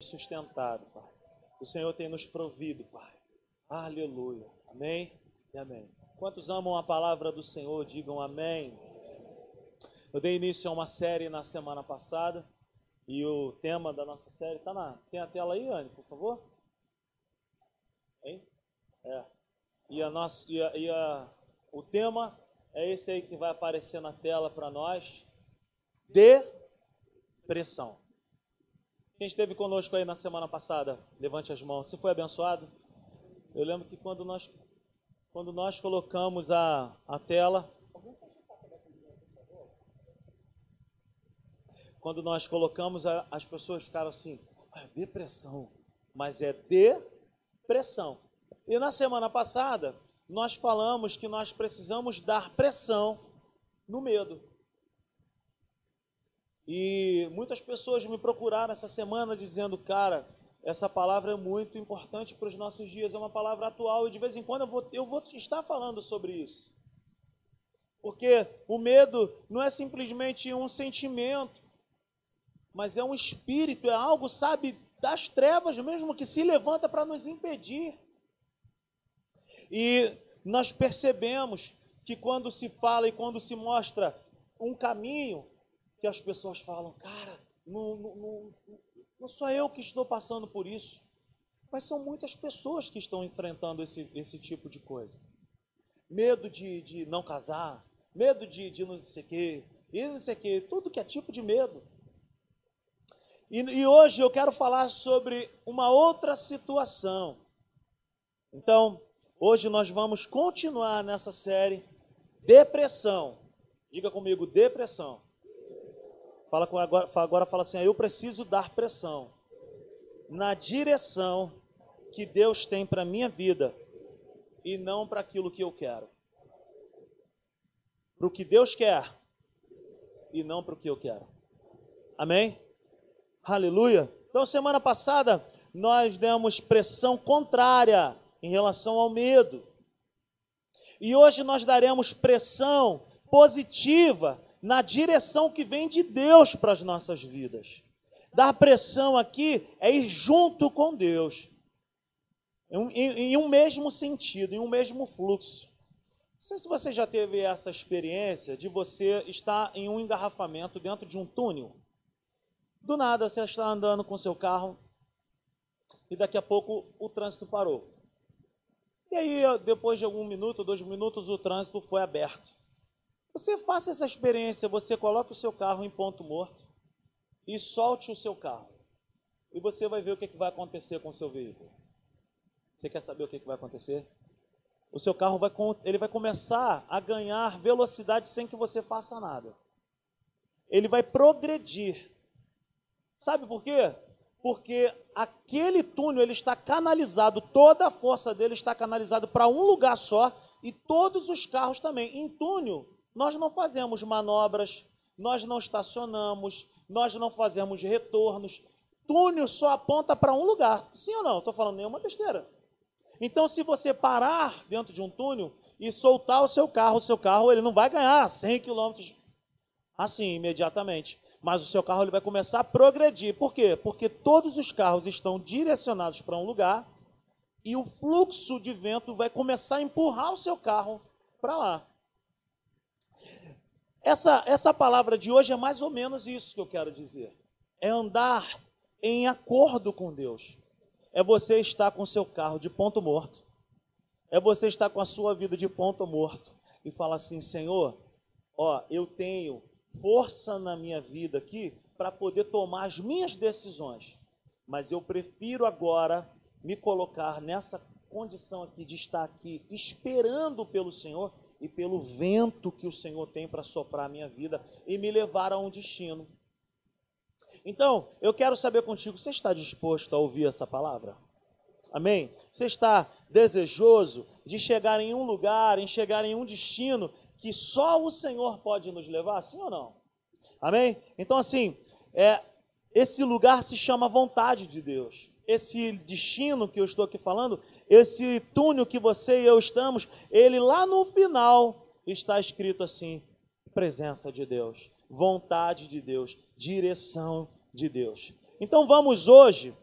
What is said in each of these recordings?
sustentado, Pai. O Senhor tem nos provido, Pai. Aleluia. Amém e amém. Quantos amam a palavra do Senhor, digam amém. Eu dei início a uma série na semana passada e o tema da nossa série tá na. Tem a tela aí, Anne, por favor? Hein? É. E a nossa e, a, e a, o tema é esse aí que vai aparecer na tela para nós. Depressão. Quem esteve conosco aí na semana passada, levante as mãos. Se foi abençoado? Eu lembro que quando nós, quando nós colocamos a, a tela. Quando nós colocamos, a, as pessoas ficaram assim: ah, depressão. Mas é depressão. E na semana passada, nós falamos que nós precisamos dar pressão no medo. E muitas pessoas me procuraram essa semana dizendo, cara, essa palavra é muito importante para os nossos dias, é uma palavra atual e de vez em quando eu vou, eu vou estar falando sobre isso. Porque o medo não é simplesmente um sentimento, mas é um espírito, é algo, sabe, das trevas mesmo que se levanta para nos impedir. E nós percebemos que quando se fala e quando se mostra um caminho, que as pessoas falam, cara, não, não, não, não sou eu que estou passando por isso, mas são muitas pessoas que estão enfrentando esse, esse tipo de coisa. Medo de, de não casar, medo de, de não sei o quê, e não sei o quê, tudo que é tipo de medo. E, e hoje eu quero falar sobre uma outra situação. Então, hoje nós vamos continuar nessa série Depressão. Diga comigo, depressão. Fala com agora, agora fala assim: eu preciso dar pressão na direção que Deus tem para minha vida e não para aquilo que eu quero. Para o que Deus quer e não para o que eu quero. Amém? Aleluia. Então, semana passada, nós demos pressão contrária em relação ao medo. E hoje nós daremos pressão positiva na direção que vem de Deus para as nossas vidas. Dar pressão aqui é ir junto com Deus, em, em, em um mesmo sentido, em um mesmo fluxo. Não sei se você já teve essa experiência de você estar em um engarrafamento dentro de um túnel. Do nada você está andando com seu carro e daqui a pouco o trânsito parou. E aí, depois de algum minuto, dois minutos, o trânsito foi aberto. Você faça essa experiência, você coloque o seu carro em ponto morto e solte o seu carro. E você vai ver o que, que vai acontecer com o seu veículo. Você quer saber o que, que vai acontecer? O seu carro vai, ele vai começar a ganhar velocidade sem que você faça nada. Ele vai progredir. Sabe por quê? Porque aquele túnel ele está canalizado, toda a força dele está canalizada para um lugar só e todos os carros também. Em túnel, nós não fazemos manobras, nós não estacionamos, nós não fazemos retornos. Túnel só aponta para um lugar. Sim ou não? Estou falando nenhuma besteira. Então, se você parar dentro de um túnel e soltar o seu carro, o seu carro ele não vai ganhar 100 km assim imediatamente. Mas o seu carro ele vai começar a progredir. Por quê? Porque todos os carros estão direcionados para um lugar e o fluxo de vento vai começar a empurrar o seu carro para lá. Essa, essa palavra de hoje é mais ou menos isso que eu quero dizer. É andar em acordo com Deus. É você estar com seu carro de ponto morto. É você estar com a sua vida de ponto morto e falar assim: Senhor, ó, eu tenho força na minha vida aqui para poder tomar as minhas decisões, mas eu prefiro agora me colocar nessa condição aqui de estar aqui esperando pelo Senhor e pelo vento que o Senhor tem para soprar a minha vida e me levar a um destino. Então, eu quero saber contigo, você está disposto a ouvir essa palavra? Amém? Você está desejoso de chegar em um lugar, em chegar em um destino que só o Senhor pode nos levar, sim ou não? Amém? Então, assim, é, esse lugar se chama vontade de Deus. Esse destino que eu estou aqui falando esse túnel que você e eu estamos, ele lá no final está escrito assim: presença de Deus, vontade de Deus, direção de Deus. Então vamos hoje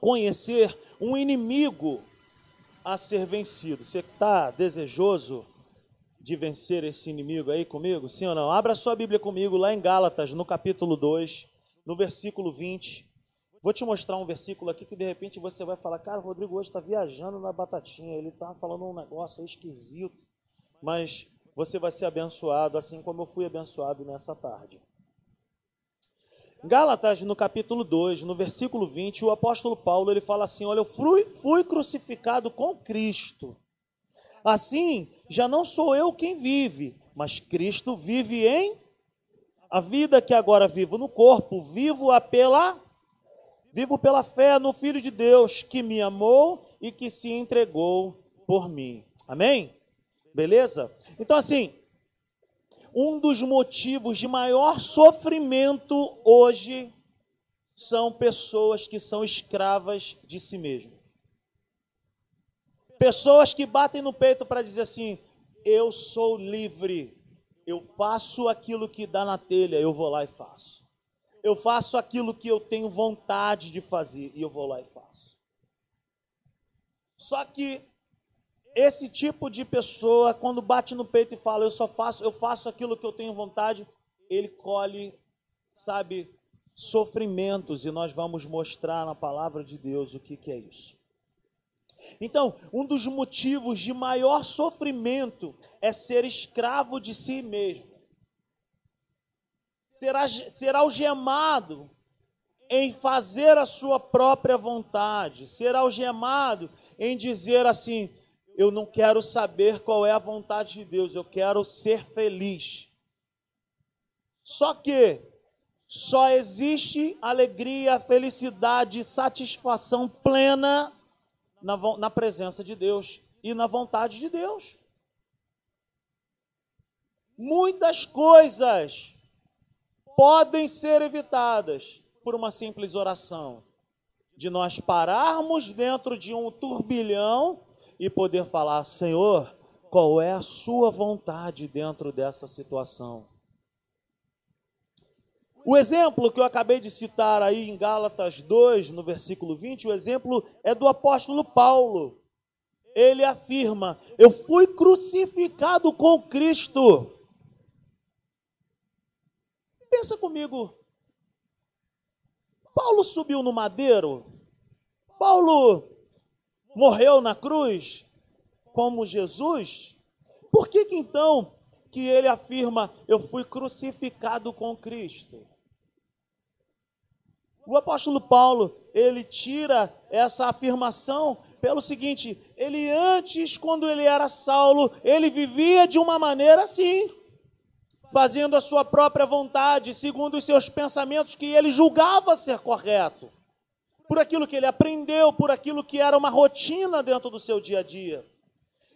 conhecer um inimigo a ser vencido. Você está desejoso de vencer esse inimigo aí comigo? Sim ou não? Abra sua Bíblia comigo lá em Gálatas, no capítulo 2, no versículo 20. Vou te mostrar um versículo aqui que de repente você vai falar, cara, o Rodrigo hoje está viajando na batatinha, ele está falando um negócio esquisito, mas você vai ser abençoado assim como eu fui abençoado nessa tarde. Gálatas, no capítulo 2, no versículo 20, o apóstolo Paulo ele fala assim: Olha, eu fui, fui crucificado com Cristo. Assim, já não sou eu quem vive, mas Cristo vive em a vida que agora vivo no corpo, vivo-a pela Vivo pela fé no Filho de Deus que me amou e que se entregou por mim. Amém? Beleza? Então, assim, um dos motivos de maior sofrimento hoje são pessoas que são escravas de si mesmas. Pessoas que batem no peito para dizer assim: eu sou livre, eu faço aquilo que dá na telha, eu vou lá e faço eu faço aquilo que eu tenho vontade de fazer e eu vou lá e faço. Só que esse tipo de pessoa, quando bate no peito e fala, eu só faço, eu faço aquilo que eu tenho vontade, ele colhe, sabe, sofrimentos, e nós vamos mostrar na palavra de Deus o que, que é isso. Então, um dos motivos de maior sofrimento é ser escravo de si mesmo será, será algemado em fazer a sua própria vontade, será algemado em dizer assim: eu não quero saber qual é a vontade de Deus, eu quero ser feliz. Só que só existe alegria, felicidade, satisfação plena na, na presença de Deus e na vontade de Deus. Muitas coisas podem ser evitadas por uma simples oração. De nós pararmos dentro de um turbilhão e poder falar: Senhor, qual é a Sua vontade dentro dessa situação? O exemplo que eu acabei de citar aí em Gálatas 2, no versículo 20, o exemplo é do apóstolo Paulo. Ele afirma: Eu fui crucificado com Cristo. Pensa comigo. Paulo subiu no madeiro. Paulo morreu na cruz como Jesus. Por que, que então que ele afirma eu fui crucificado com Cristo? O apóstolo Paulo, ele tira essa afirmação pelo seguinte: ele antes, quando ele era Saulo, ele vivia de uma maneira assim fazendo a sua própria vontade, segundo os seus pensamentos que ele julgava ser correto, por aquilo que ele aprendeu, por aquilo que era uma rotina dentro do seu dia a dia.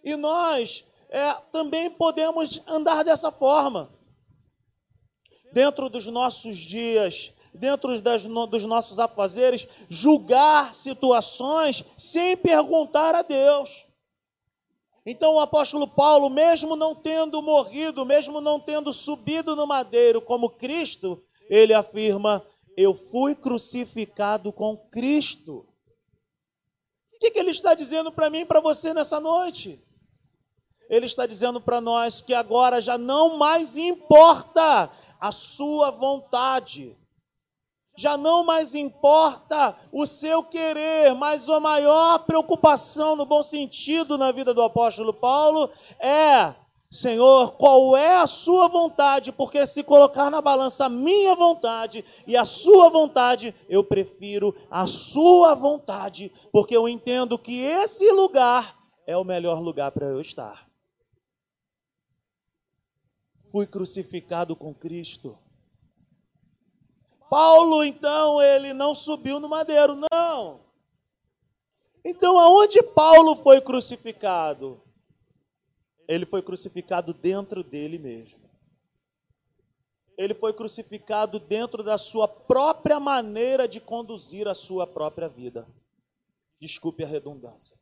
E nós é, também podemos andar dessa forma, dentro dos nossos dias, dentro das, no, dos nossos afazeres, julgar situações sem perguntar a Deus. Então o apóstolo Paulo, mesmo não tendo morrido, mesmo não tendo subido no madeiro como Cristo, ele afirma: Eu fui crucificado com Cristo. O que, que ele está dizendo para mim e para você nessa noite? Ele está dizendo para nós que agora já não mais importa a sua vontade, já não mais importa o seu querer, mas a maior preocupação, no bom sentido, na vida do apóstolo Paulo é: Senhor, qual é a sua vontade? Porque se colocar na balança a minha vontade e a sua vontade, eu prefiro a sua vontade, porque eu entendo que esse lugar é o melhor lugar para eu estar. Fui crucificado com Cristo Paulo, então, ele não subiu no madeiro, não. Então, aonde Paulo foi crucificado? Ele foi crucificado dentro dele mesmo. Ele foi crucificado dentro da sua própria maneira de conduzir a sua própria vida. Desculpe a redundância.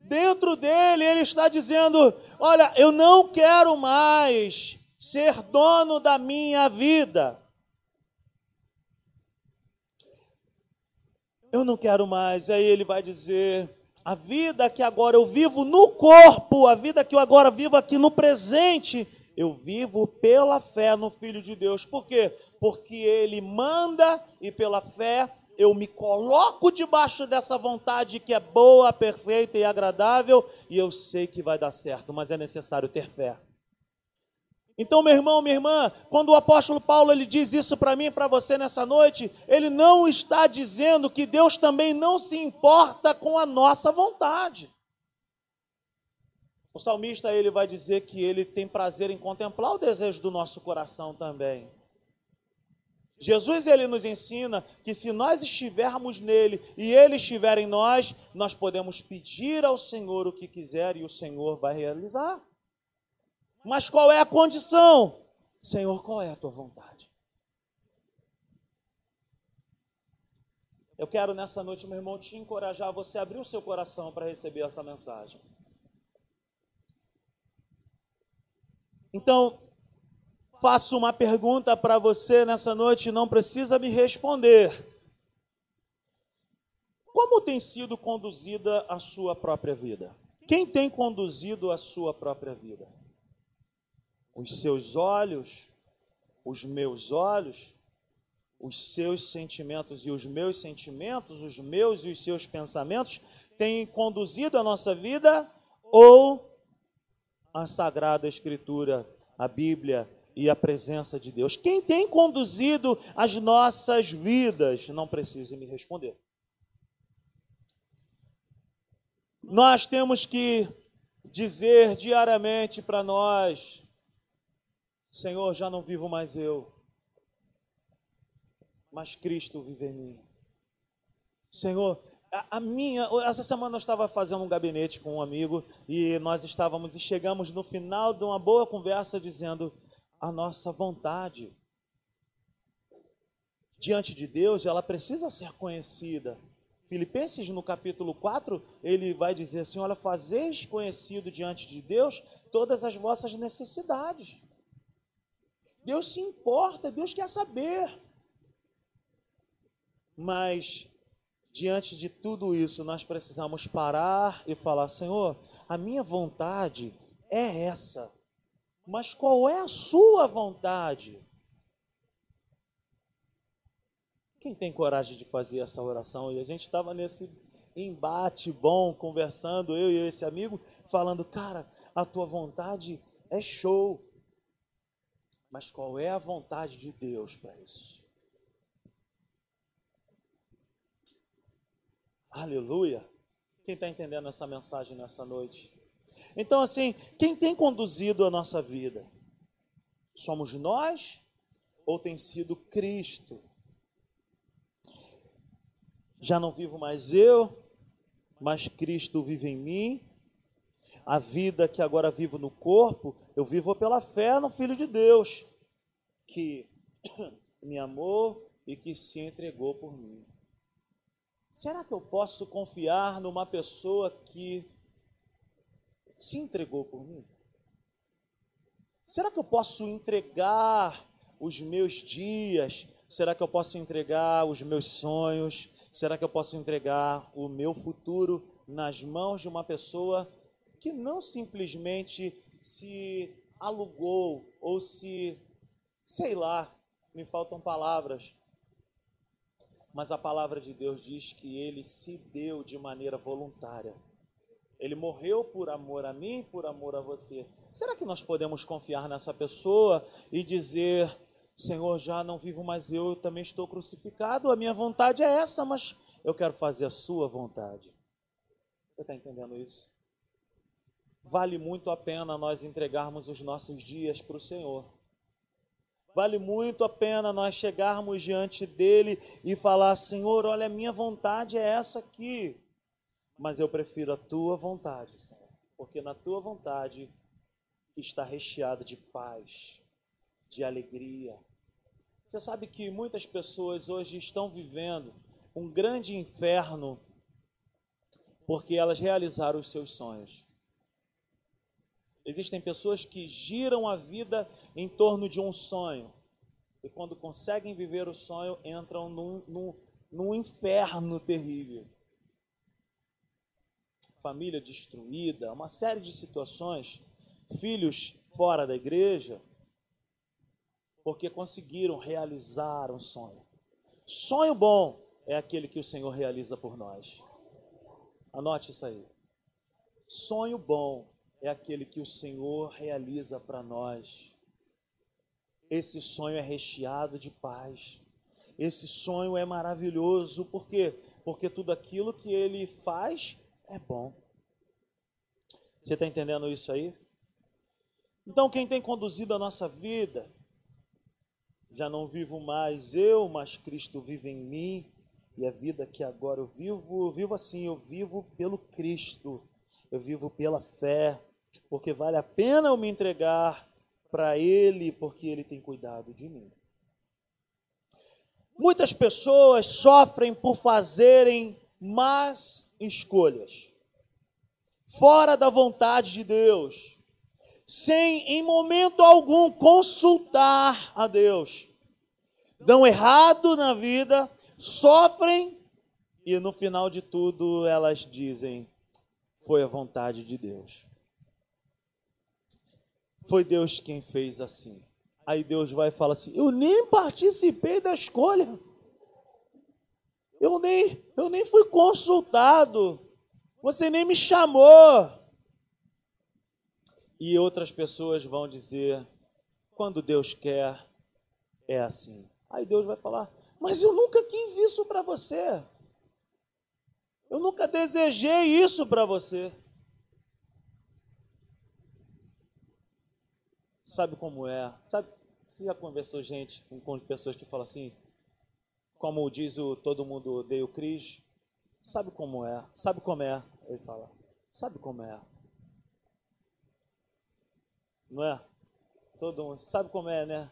Dentro dele, ele está dizendo: Olha, eu não quero mais ser dono da minha vida. eu não quero mais. Aí ele vai dizer: a vida que agora eu vivo no corpo, a vida que eu agora vivo aqui no presente, eu vivo pela fé no Filho de Deus. Por quê? Porque ele manda e pela fé eu me coloco debaixo dessa vontade que é boa, perfeita e agradável, e eu sei que vai dar certo, mas é necessário ter fé. Então, meu irmão, minha irmã, quando o apóstolo Paulo ele diz isso para mim e para você nessa noite, ele não está dizendo que Deus também não se importa com a nossa vontade. O salmista ele vai dizer que ele tem prazer em contemplar o desejo do nosso coração também. Jesus ele nos ensina que se nós estivermos nele e ele estiver em nós, nós podemos pedir ao Senhor o que quiser e o Senhor vai realizar. Mas qual é a condição? Senhor, qual é a tua vontade? Eu quero nessa noite, meu irmão, te encorajar a você abrir o seu coração para receber essa mensagem. Então, faço uma pergunta para você nessa noite, não precisa me responder. Como tem sido conduzida a sua própria vida? Quem tem conduzido a sua própria vida? Os seus olhos, os meus olhos, os seus sentimentos e os meus sentimentos, os meus e os seus pensamentos têm conduzido a nossa vida ou a Sagrada Escritura, a Bíblia e a presença de Deus? Quem tem conduzido as nossas vidas? Não precisa me responder. Nós temos que dizer diariamente para nós Senhor, já não vivo mais eu, mas Cristo vive em mim. Senhor, a, a, minha, essa semana eu estava fazendo um gabinete com um amigo e nós estávamos e chegamos no final de uma boa conversa dizendo a nossa vontade diante de Deus, ela precisa ser conhecida. Filipenses no capítulo 4, ele vai dizer assim: Olha, fazeis conhecido diante de Deus todas as vossas necessidades. Deus se importa, Deus quer saber. Mas, diante de tudo isso, nós precisamos parar e falar: Senhor, a minha vontade é essa, mas qual é a sua vontade? Quem tem coragem de fazer essa oração? E a gente estava nesse embate bom, conversando, eu e esse amigo, falando: Cara, a tua vontade é show. Mas qual é a vontade de Deus para isso? Aleluia! Quem está entendendo essa mensagem nessa noite? Então, assim, quem tem conduzido a nossa vida? Somos nós ou tem sido Cristo? Já não vivo mais eu, mas Cristo vive em mim a vida que agora vivo no corpo, eu vivo pela fé no Filho de Deus, que me amou e que se entregou por mim. Será que eu posso confiar numa pessoa que se entregou por mim? Será que eu posso entregar os meus dias? Será que eu posso entregar os meus sonhos? Será que eu posso entregar o meu futuro nas mãos de uma pessoa que não simplesmente se alugou ou se, sei lá, me faltam palavras, mas a palavra de Deus diz que ele se deu de maneira voluntária. Ele morreu por amor a mim, por amor a você. Será que nós podemos confiar nessa pessoa e dizer: Senhor, já não vivo mais eu, eu também estou crucificado, a minha vontade é essa, mas eu quero fazer a sua vontade? Você está entendendo isso? Vale muito a pena nós entregarmos os nossos dias para o Senhor. Vale muito a pena nós chegarmos diante dele e falar: Senhor, olha, a minha vontade é essa aqui, mas eu prefiro a tua vontade, Senhor, porque na tua vontade está recheado de paz, de alegria. Você sabe que muitas pessoas hoje estão vivendo um grande inferno porque elas realizaram os seus sonhos. Existem pessoas que giram a vida em torno de um sonho. E quando conseguem viver o sonho, entram num, num, num inferno terrível. Família destruída, uma série de situações, filhos fora da igreja, porque conseguiram realizar um sonho. Sonho bom é aquele que o Senhor realiza por nós. Anote isso aí. Sonho bom é aquele que o Senhor realiza para nós. Esse sonho é recheado de paz. Esse sonho é maravilhoso, por quê? Porque tudo aquilo que ele faz é bom. Você está entendendo isso aí? Então, quem tem conduzido a nossa vida, já não vivo mais eu, mas Cristo vive em mim, e a vida que agora eu vivo, eu vivo assim, eu vivo pelo Cristo, eu vivo pela fé, porque vale a pena eu me entregar para Ele, porque Ele tem cuidado de mim. Muitas pessoas sofrem por fazerem más escolhas, fora da vontade de Deus, sem em momento algum consultar a Deus. Dão errado na vida, sofrem e no final de tudo elas dizem: foi a vontade de Deus. Foi Deus quem fez assim. Aí Deus vai e fala assim: Eu nem participei da escolha. Eu nem, eu nem fui consultado. Você nem me chamou. E outras pessoas vão dizer: quando Deus quer, é assim. Aí Deus vai falar: Mas eu nunca quis isso para você. Eu nunca desejei isso para você. Sabe como é? Sabe, você já conversou gente com pessoas que falam assim, como diz o todo mundo odeia o Cris? Sabe como é? Sabe como é? Ele fala, sabe como é? Não é? Todo mundo sabe como é, né?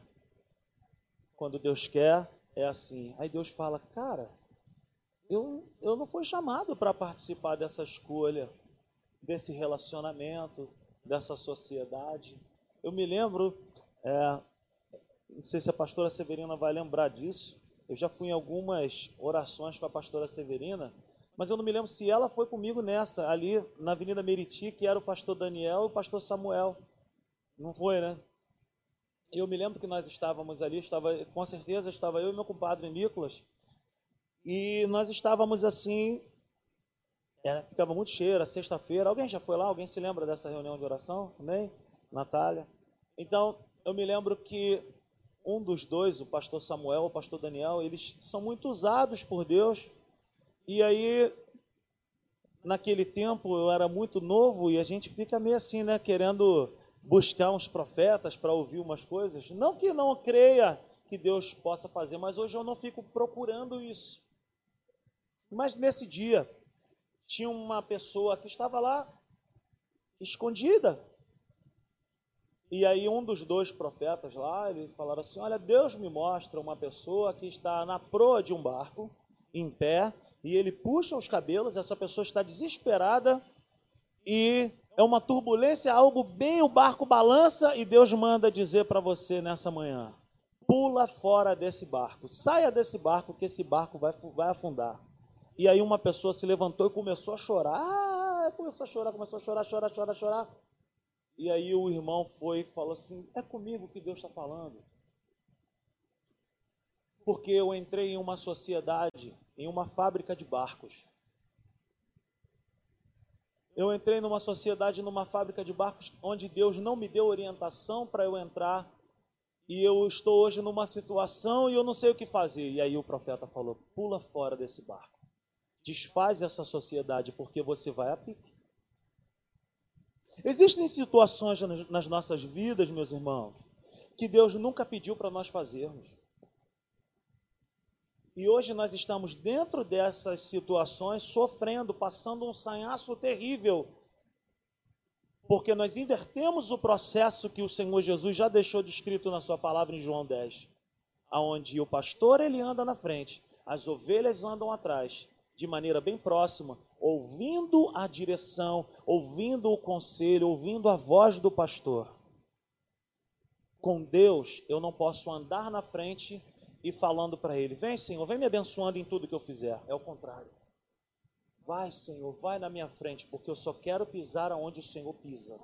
Quando Deus quer, é assim. Aí Deus fala, cara, eu, eu não fui chamado para participar dessa escolha, desse relacionamento, dessa sociedade. Eu me lembro, é, não sei se a pastora Severina vai lembrar disso. Eu já fui em algumas orações com a pastora Severina, mas eu não me lembro se ela foi comigo nessa, ali na Avenida Meriti, que era o pastor Daniel e o pastor Samuel. Não foi, né? Eu me lembro que nós estávamos ali, estava, com certeza estava eu e meu compadre Nicolas, e nós estávamos assim, era, ficava muito cheio, era sexta-feira. Alguém já foi lá? Alguém se lembra dessa reunião de oração também? Natália? Então, eu me lembro que um dos dois, o pastor Samuel, o pastor Daniel, eles são muito usados por Deus. E aí, naquele tempo, eu era muito novo e a gente fica meio assim, né, querendo buscar uns profetas para ouvir umas coisas. Não que não creia que Deus possa fazer, mas hoje eu não fico procurando isso. Mas nesse dia, tinha uma pessoa que estava lá, escondida, e aí um dos dois profetas lá, ele falaram assim: "Olha, Deus me mostra uma pessoa que está na proa de um barco, em pé, e ele puxa os cabelos, essa pessoa está desesperada e é uma turbulência, algo bem, o barco balança e Deus manda dizer para você nessa manhã: pula fora desse barco, saia desse barco que esse barco vai, vai afundar. E aí uma pessoa se levantou e começou a chorar, ah, começou a chorar, começou a chorar, chorar, chorar, chorar. E aí o irmão foi e falou assim: É comigo que Deus está falando. Porque eu entrei em uma sociedade, em uma fábrica de barcos. Eu entrei numa sociedade, numa fábrica de barcos, onde Deus não me deu orientação para eu entrar. E eu estou hoje numa situação e eu não sei o que fazer. E aí o profeta falou: pula fora desse barco. Desfaz essa sociedade, porque você vai a pique. Existem situações nas nossas vidas, meus irmãos, que Deus nunca pediu para nós fazermos. E hoje nós estamos dentro dessas situações, sofrendo, passando um sanhaço terrível, porque nós invertemos o processo que o Senhor Jesus já deixou descrito na sua palavra em João 10, aonde o pastor ele anda na frente, as ovelhas andam atrás, de maneira bem próxima, ouvindo a direção, ouvindo o conselho, ouvindo a voz do pastor. Com Deus, eu não posso andar na frente e falando para ele: Vem, Senhor, vem me abençoando em tudo que eu fizer. É o contrário. Vai, Senhor, vai na minha frente, porque eu só quero pisar aonde o Senhor pisa.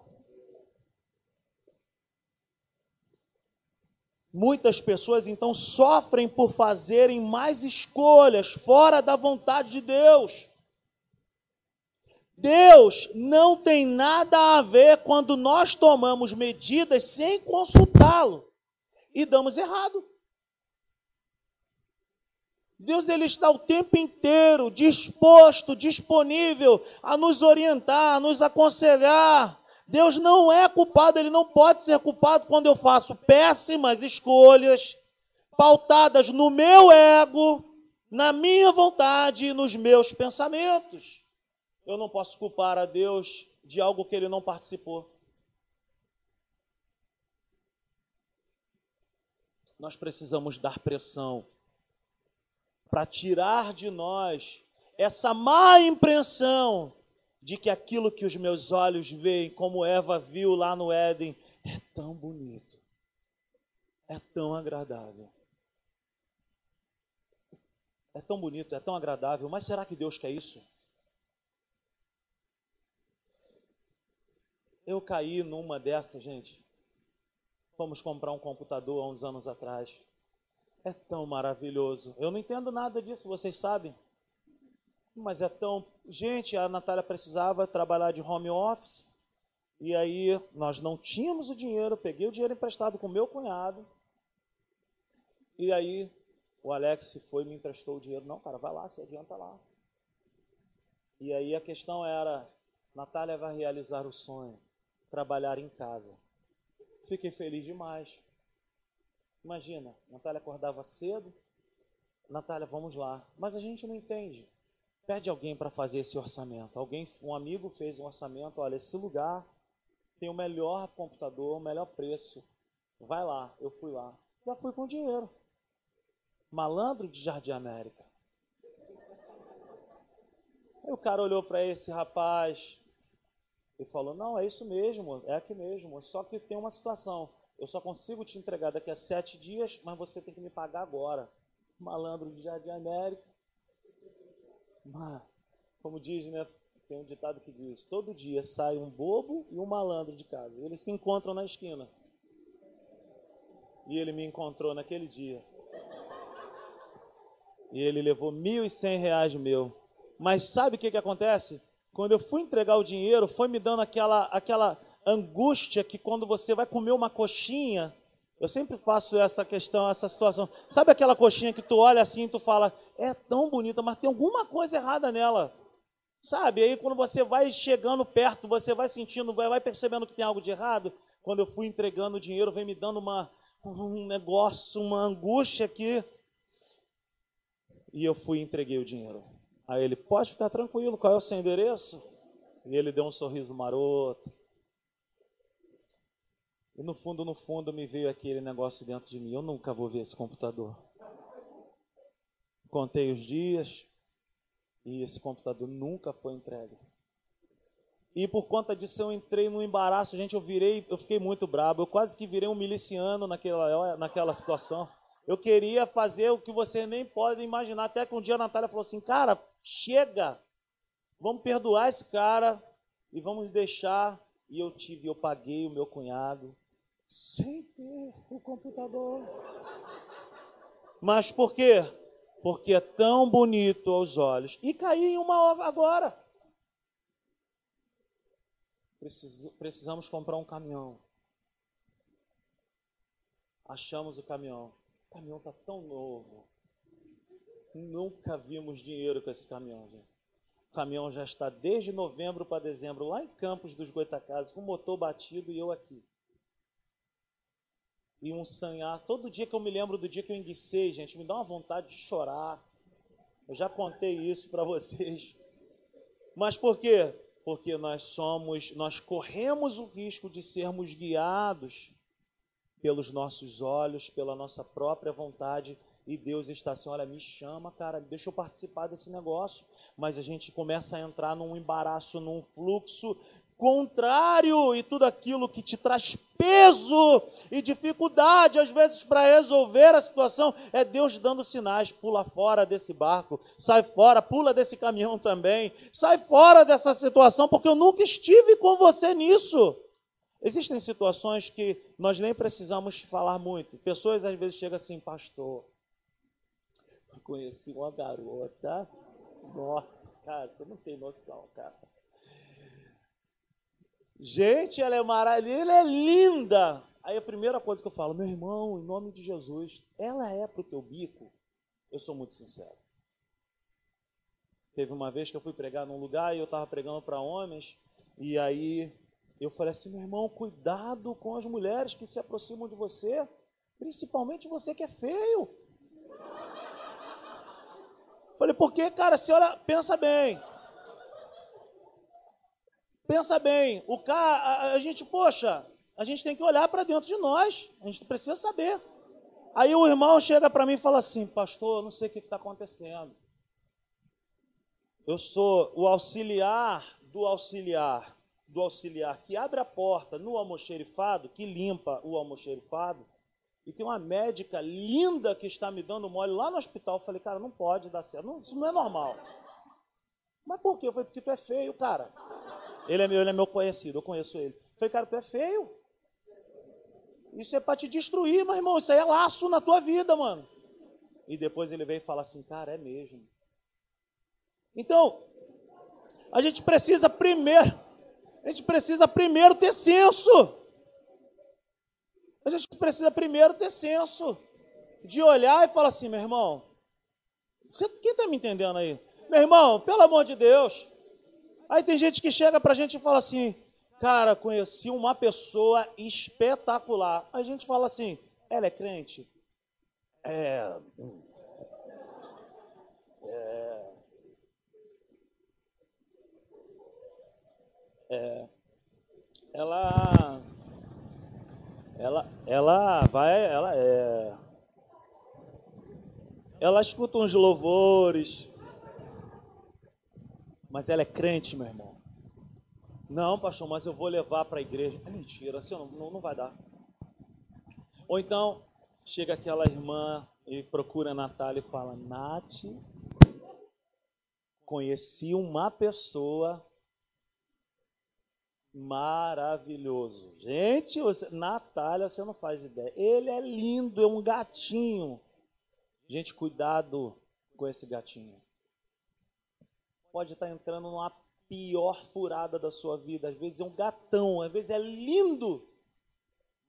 Muitas pessoas então sofrem por fazerem mais escolhas fora da vontade de Deus. Deus não tem nada a ver quando nós tomamos medidas sem consultá-lo e damos errado. Deus ele está o tempo inteiro disposto, disponível a nos orientar, a nos aconselhar. Deus não é culpado, ele não pode ser culpado quando eu faço péssimas escolhas pautadas no meu ego, na minha vontade e nos meus pensamentos. Eu não posso culpar a Deus de algo que ele não participou. Nós precisamos dar pressão para tirar de nós essa má impressão de que aquilo que os meus olhos veem, como Eva viu lá no Éden, é tão bonito, é tão agradável. É tão bonito, é tão agradável, mas será que Deus quer isso? Eu caí numa dessas, gente. Fomos comprar um computador há uns anos atrás. É tão maravilhoso. Eu não entendo nada disso, vocês sabem. Mas é tão. Gente, a Natália precisava trabalhar de home office. E aí nós não tínhamos o dinheiro. Peguei o dinheiro emprestado com meu cunhado. E aí o Alex foi e me emprestou o dinheiro. Não, cara, vai lá, se adianta lá. E aí a questão era: Natália vai realizar o sonho, trabalhar em casa. Fiquei feliz demais. Imagina, Natália acordava cedo, Natália, vamos lá. Mas a gente não entende. Pede alguém para fazer esse orçamento. Alguém, um amigo fez um orçamento, olha, esse lugar tem o melhor computador, o melhor preço. Vai lá, eu fui lá. Já fui com dinheiro. Malandro de Jardim América. Aí o cara olhou para esse rapaz e falou: Não, é isso mesmo, é aqui mesmo. Só que tem uma situação eu só consigo te entregar daqui a sete dias, mas você tem que me pagar agora. Malandro de Jardim América. Como diz, né? Tem um ditado que diz: todo dia sai um bobo e um malandro de casa. Eles se encontram na esquina. E ele me encontrou naquele dia. E ele levou mil e cem reais meu. Mas sabe o que, que acontece? Quando eu fui entregar o dinheiro, foi me dando aquela, aquela angústia que quando você vai comer uma coxinha, eu sempre faço essa questão, essa situação. Sabe aquela coxinha que tu olha assim e tu fala, é tão bonita, mas tem alguma coisa errada nela. Sabe? Aí quando você vai chegando perto, você vai sentindo, vai percebendo que tem algo de errado. Quando eu fui entregando o dinheiro, vem me dando uma, um negócio, uma angústia aqui. E eu fui e entreguei o dinheiro. Aí ele, pode ficar tranquilo, qual é o seu endereço? E ele deu um sorriso maroto. E no fundo, no fundo, me veio aquele negócio dentro de mim: eu nunca vou ver esse computador. Contei os dias e esse computador nunca foi entregue. E por conta disso eu entrei no embaraço, gente, eu virei, eu fiquei muito brabo, eu quase que virei um miliciano naquela, naquela situação. Eu queria fazer o que você nem pode imaginar, até que um dia a Natália falou assim, cara, chega, vamos perdoar esse cara e vamos deixar. E eu tive, eu paguei o meu cunhado, sem ter o computador. Mas por quê? Porque é tão bonito aos olhos. E caí em uma obra agora. precisamos comprar um caminhão. Achamos o caminhão. O caminhão está tão novo. Nunca vimos dinheiro com esse caminhão, gente. O caminhão já está desde novembro para dezembro lá em Campos dos Goitacazes, com o motor batido e eu aqui e um sanhar. Todo dia que eu me lembro do dia que eu enguicei, gente, me dá uma vontade de chorar. Eu já contei isso para vocês. Mas por quê? Porque nós somos, nós corremos o risco de sermos guiados pelos nossos olhos, pela nossa própria vontade e Deus está assim, olha, me chama, cara, deixa eu participar desse negócio. Mas a gente começa a entrar num embaraço, num fluxo contrário e tudo aquilo que te traz peso e dificuldade, às vezes, para resolver a situação, é Deus dando sinais: pula fora desse barco, sai fora, pula desse caminhão também, sai fora dessa situação, porque eu nunca estive com você nisso. Existem situações que nós nem precisamos falar muito. Pessoas às vezes chegam assim, pastor, conheci uma garota. Nossa, cara, você não tem noção, cara. Gente, ela é maravilhosa, ela é linda. Aí a primeira coisa que eu falo, meu irmão, em nome de Jesus, ela é para o teu bico? Eu sou muito sincero. Teve uma vez que eu fui pregar num lugar e eu estava pregando para homens, e aí eu falei assim, meu irmão, cuidado com as mulheres que se aproximam de você, principalmente você que é feio. Falei, porque, cara, se olha, pensa bem. Pensa bem, o cara, a, a gente, poxa, a gente tem que olhar para dentro de nós, a gente precisa saber. Aí o irmão chega para mim e fala assim, pastor, não sei o que está acontecendo. Eu sou o auxiliar do auxiliar, do auxiliar que abre a porta no almoxerifado, que limpa o almoxerifado, e tem uma médica linda que está me dando mole lá no hospital. Eu falei, cara, não pode dar certo, não, isso não é normal. Mas por quê? Eu falei, porque tu é feio, cara. Ele é meu, ele é meu conhecido, eu conheço ele. Eu falei, cara, tu é feio. Isso é para te destruir, meu irmão. Isso aí é laço na tua vida, mano. E depois ele veio e fala assim, cara, é mesmo. Então, a gente precisa primeiro, a gente precisa primeiro ter senso. A gente precisa primeiro ter senso de olhar e falar assim, meu irmão, você, quem está me entendendo aí? Meu irmão, pelo amor de Deus, Aí tem gente que chega para a gente e fala assim, cara, conheci uma pessoa espetacular. A gente fala assim, ela é crente? É. É. é ela. Ela, ela vai, ela é. Ela escuta uns louvores, mas ela é crente, meu irmão. Não, pastor, mas eu vou levar para a igreja. É mentira, assim não, não, vai dar. Ou então, chega aquela irmã e procura a Natália e fala: Nath, conheci uma pessoa maravilhoso. Gente, você, Natália, você não faz ideia. Ele é lindo, é um gatinho. Gente, cuidado com esse gatinho pode estar entrando numa pior furada da sua vida. Às vezes é um gatão, às vezes é lindo,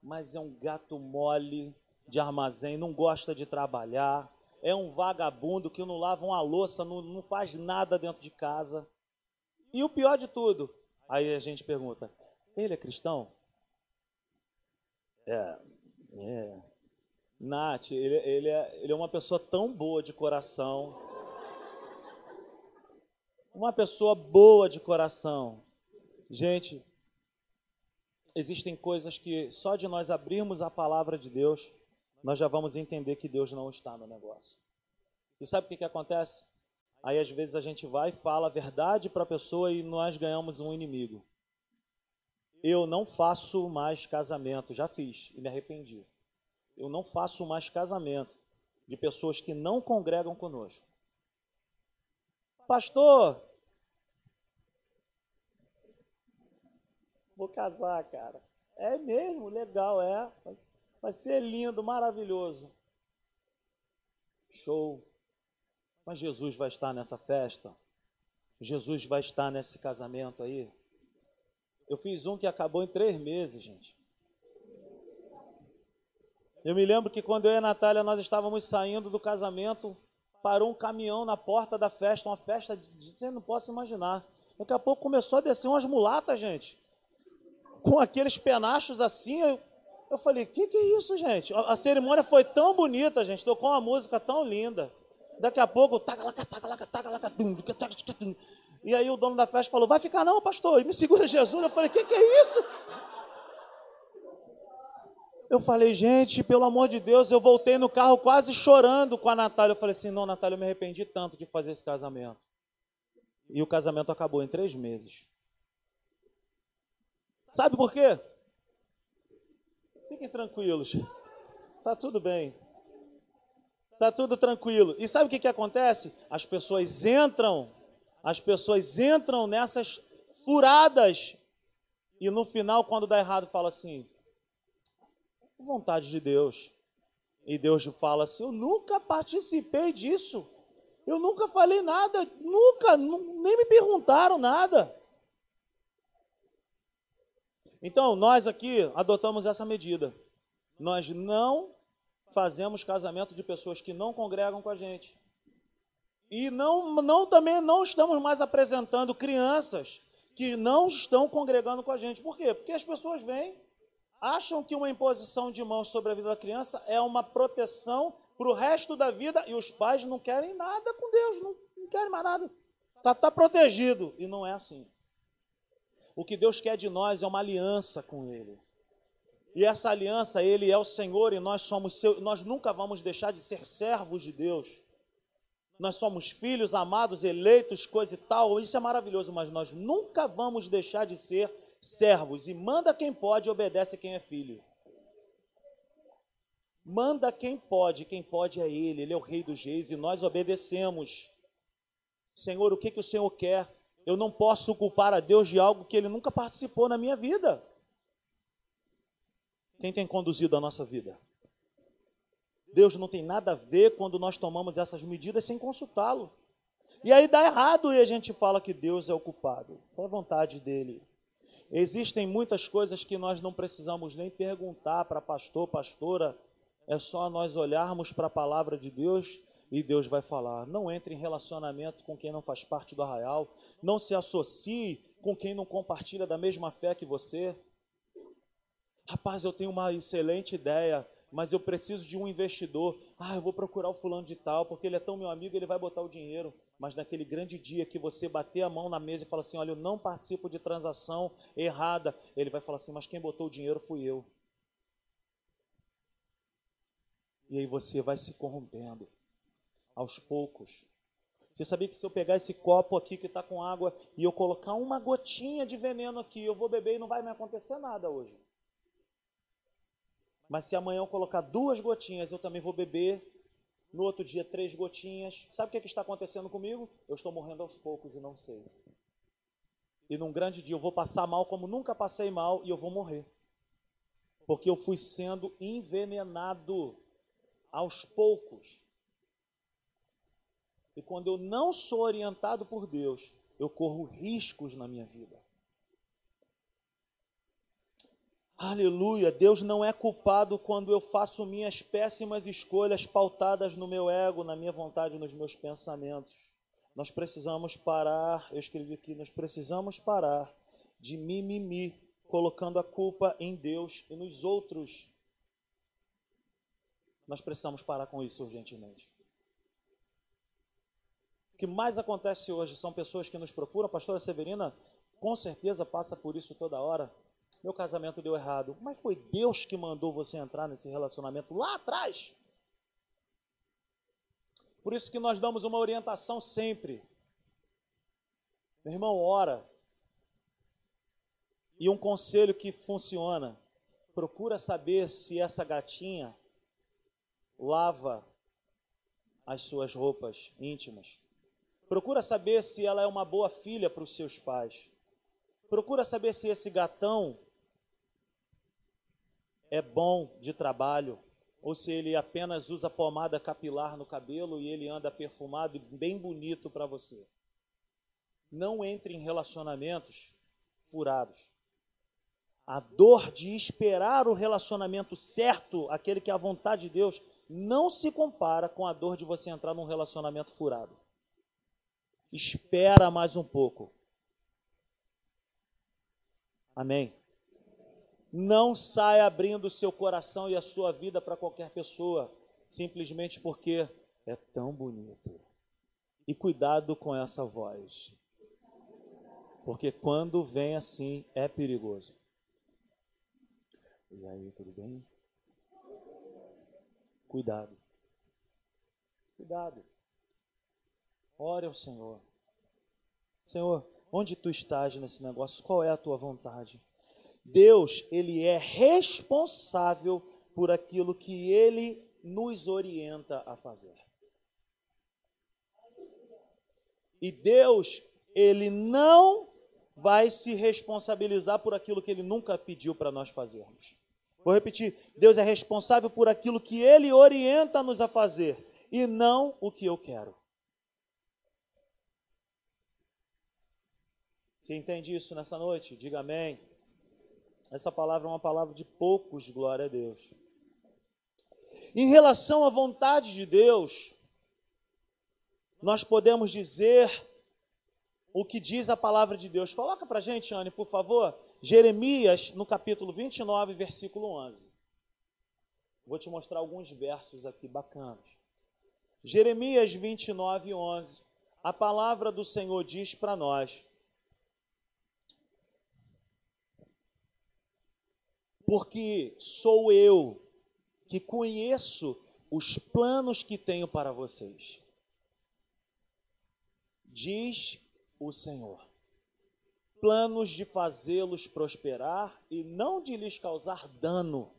mas é um gato mole de armazém, não gosta de trabalhar, é um vagabundo que não lava uma louça, não, não faz nada dentro de casa. E o pior de tudo, aí a gente pergunta: ele é cristão? É, é. Nath, ele, ele, é, ele é uma pessoa tão boa de coração uma pessoa boa de coração. Gente, existem coisas que só de nós abrirmos a palavra de Deus, nós já vamos entender que Deus não está no negócio. E sabe o que, que acontece? Aí às vezes a gente vai e fala a verdade para a pessoa e nós ganhamos um inimigo. Eu não faço mais casamento, já fiz e me arrependi. Eu não faço mais casamento de pessoas que não congregam conosco. Pastor, vou casar, cara. É mesmo, legal, é. Vai ser lindo, maravilhoso. Show. Mas Jesus vai estar nessa festa? Jesus vai estar nesse casamento aí? Eu fiz um que acabou em três meses, gente. Eu me lembro que quando eu e a Natália nós estávamos saindo do casamento, parou um caminhão na porta da festa, uma festa de você não posso imaginar. Daqui a pouco começou a descer umas mulatas, gente, com aqueles penachos assim. Eu, eu falei: que que é isso, gente? A, a, cerimônia foi tão bonita, gente, tocou uma música tão linda. Daqui a pouco, e aí o dono da festa falou: vai ficar não, pastor, e me segura Jesus. Eu falei: que que é isso? Eu falei, gente, pelo amor de Deus, eu voltei no carro quase chorando com a Natália. Eu falei assim: não, Natália, eu me arrependi tanto de fazer esse casamento. E o casamento acabou em três meses. Sabe por quê? Fiquem tranquilos. Tá tudo bem. Tá tudo tranquilo. E sabe o que, que acontece? As pessoas entram, as pessoas entram nessas furadas. E no final, quando dá errado, fala assim: vontade de Deus. E Deus fala assim: Eu nunca participei disso. Eu nunca falei nada, nunca, nem me perguntaram nada. Então, nós aqui adotamos essa medida. Nós não fazemos casamento de pessoas que não congregam com a gente. E não, não também não estamos mais apresentando crianças que não estão congregando com a gente. Por quê? Porque as pessoas vêm, acham que uma imposição de mãos sobre a vida da criança é uma proteção para o resto da vida e os pais não querem nada com Deus, não, não querem mais nada. Está tá protegido. E não é assim. O que Deus quer de nós é uma aliança com Ele. E essa aliança, Ele é o Senhor e nós somos seu, nós nunca vamos deixar de ser servos de Deus. Nós somos filhos amados, eleitos, coisa e tal, isso é maravilhoso, mas nós nunca vamos deixar de ser servos. E manda quem pode obedece quem é filho. Manda quem pode, quem pode é Ele, Ele é o Rei dos Reis e nós obedecemos. Senhor, o que, que o Senhor quer? Eu não posso culpar a Deus de algo que Ele nunca participou na minha vida. Quem tem conduzido a nossa vida? Deus não tem nada a ver quando nós tomamos essas medidas sem consultá-lo. E aí dá errado e a gente fala que Deus é o culpado. Foi a vontade dele. Existem muitas coisas que nós não precisamos nem perguntar para pastor, pastora. É só nós olharmos para a palavra de Deus e Deus vai falar. Não entre em relacionamento com quem não faz parte do arraial. Não se associe com quem não compartilha da mesma fé que você. Rapaz, eu tenho uma excelente ideia, mas eu preciso de um investidor. Ah, eu vou procurar o fulano de tal, porque ele é tão meu amigo, ele vai botar o dinheiro. Mas naquele grande dia que você bater a mão na mesa e falar assim: Olha, eu não participo de transação errada, ele vai falar assim: Mas quem botou o dinheiro fui eu. E aí você vai se corrompendo aos poucos. Você sabia que se eu pegar esse copo aqui que está com água e eu colocar uma gotinha de veneno aqui, eu vou beber e não vai me acontecer nada hoje. Mas se amanhã eu colocar duas gotinhas, eu também vou beber. No outro dia, três gotinhas. Sabe o que, é que está acontecendo comigo? Eu estou morrendo aos poucos e não sei. E num grande dia eu vou passar mal como nunca passei mal e eu vou morrer. Porque eu fui sendo envenenado aos poucos. E quando eu não sou orientado por Deus, eu corro riscos na minha vida. Aleluia, Deus não é culpado quando eu faço minhas péssimas escolhas pautadas no meu ego, na minha vontade, nos meus pensamentos. Nós precisamos parar, eu escrevi aqui, nós precisamos parar de mimimi, colocando a culpa em Deus e nos outros. Nós precisamos parar com isso urgentemente. O que mais acontece hoje são pessoas que nos procuram, pastora Severina com certeza passa por isso toda hora meu casamento deu errado. Mas foi Deus que mandou você entrar nesse relacionamento lá atrás. Por isso que nós damos uma orientação sempre. Meu irmão, ora. E um conselho que funciona. Procura saber se essa gatinha lava as suas roupas íntimas. Procura saber se ela é uma boa filha para os seus pais. Procura saber se esse gatão é bom de trabalho, ou se ele apenas usa pomada capilar no cabelo e ele anda perfumado e bem bonito para você. Não entre em relacionamentos furados. A dor de esperar o relacionamento certo, aquele que é a vontade de Deus, não se compara com a dor de você entrar num relacionamento furado. Espera mais um pouco. Amém. Não saia abrindo o seu coração e a sua vida para qualquer pessoa, simplesmente porque é tão bonito. E cuidado com essa voz. Porque quando vem assim, é perigoso. E aí, tudo bem? Cuidado. Cuidado. Ore ao Senhor. Senhor, onde tu estás nesse negócio? Qual é a tua vontade? Deus, ele é responsável por aquilo que ele nos orienta a fazer. E Deus, ele não vai se responsabilizar por aquilo que ele nunca pediu para nós fazermos. Vou repetir: Deus é responsável por aquilo que ele orienta-nos a fazer e não o que eu quero. Você entende isso nessa noite? Diga amém. Essa palavra é uma palavra de poucos, glória a Deus. Em relação à vontade de Deus, nós podemos dizer o que diz a palavra de Deus. Coloca para gente, Anne, por favor, Jeremias, no capítulo 29, versículo 11. Vou te mostrar alguns versos aqui bacanas. Jeremias 29, 11. A palavra do Senhor diz para nós: Porque sou eu que conheço os planos que tenho para vocês. Diz o Senhor. Planos de fazê-los prosperar e não de lhes causar dano.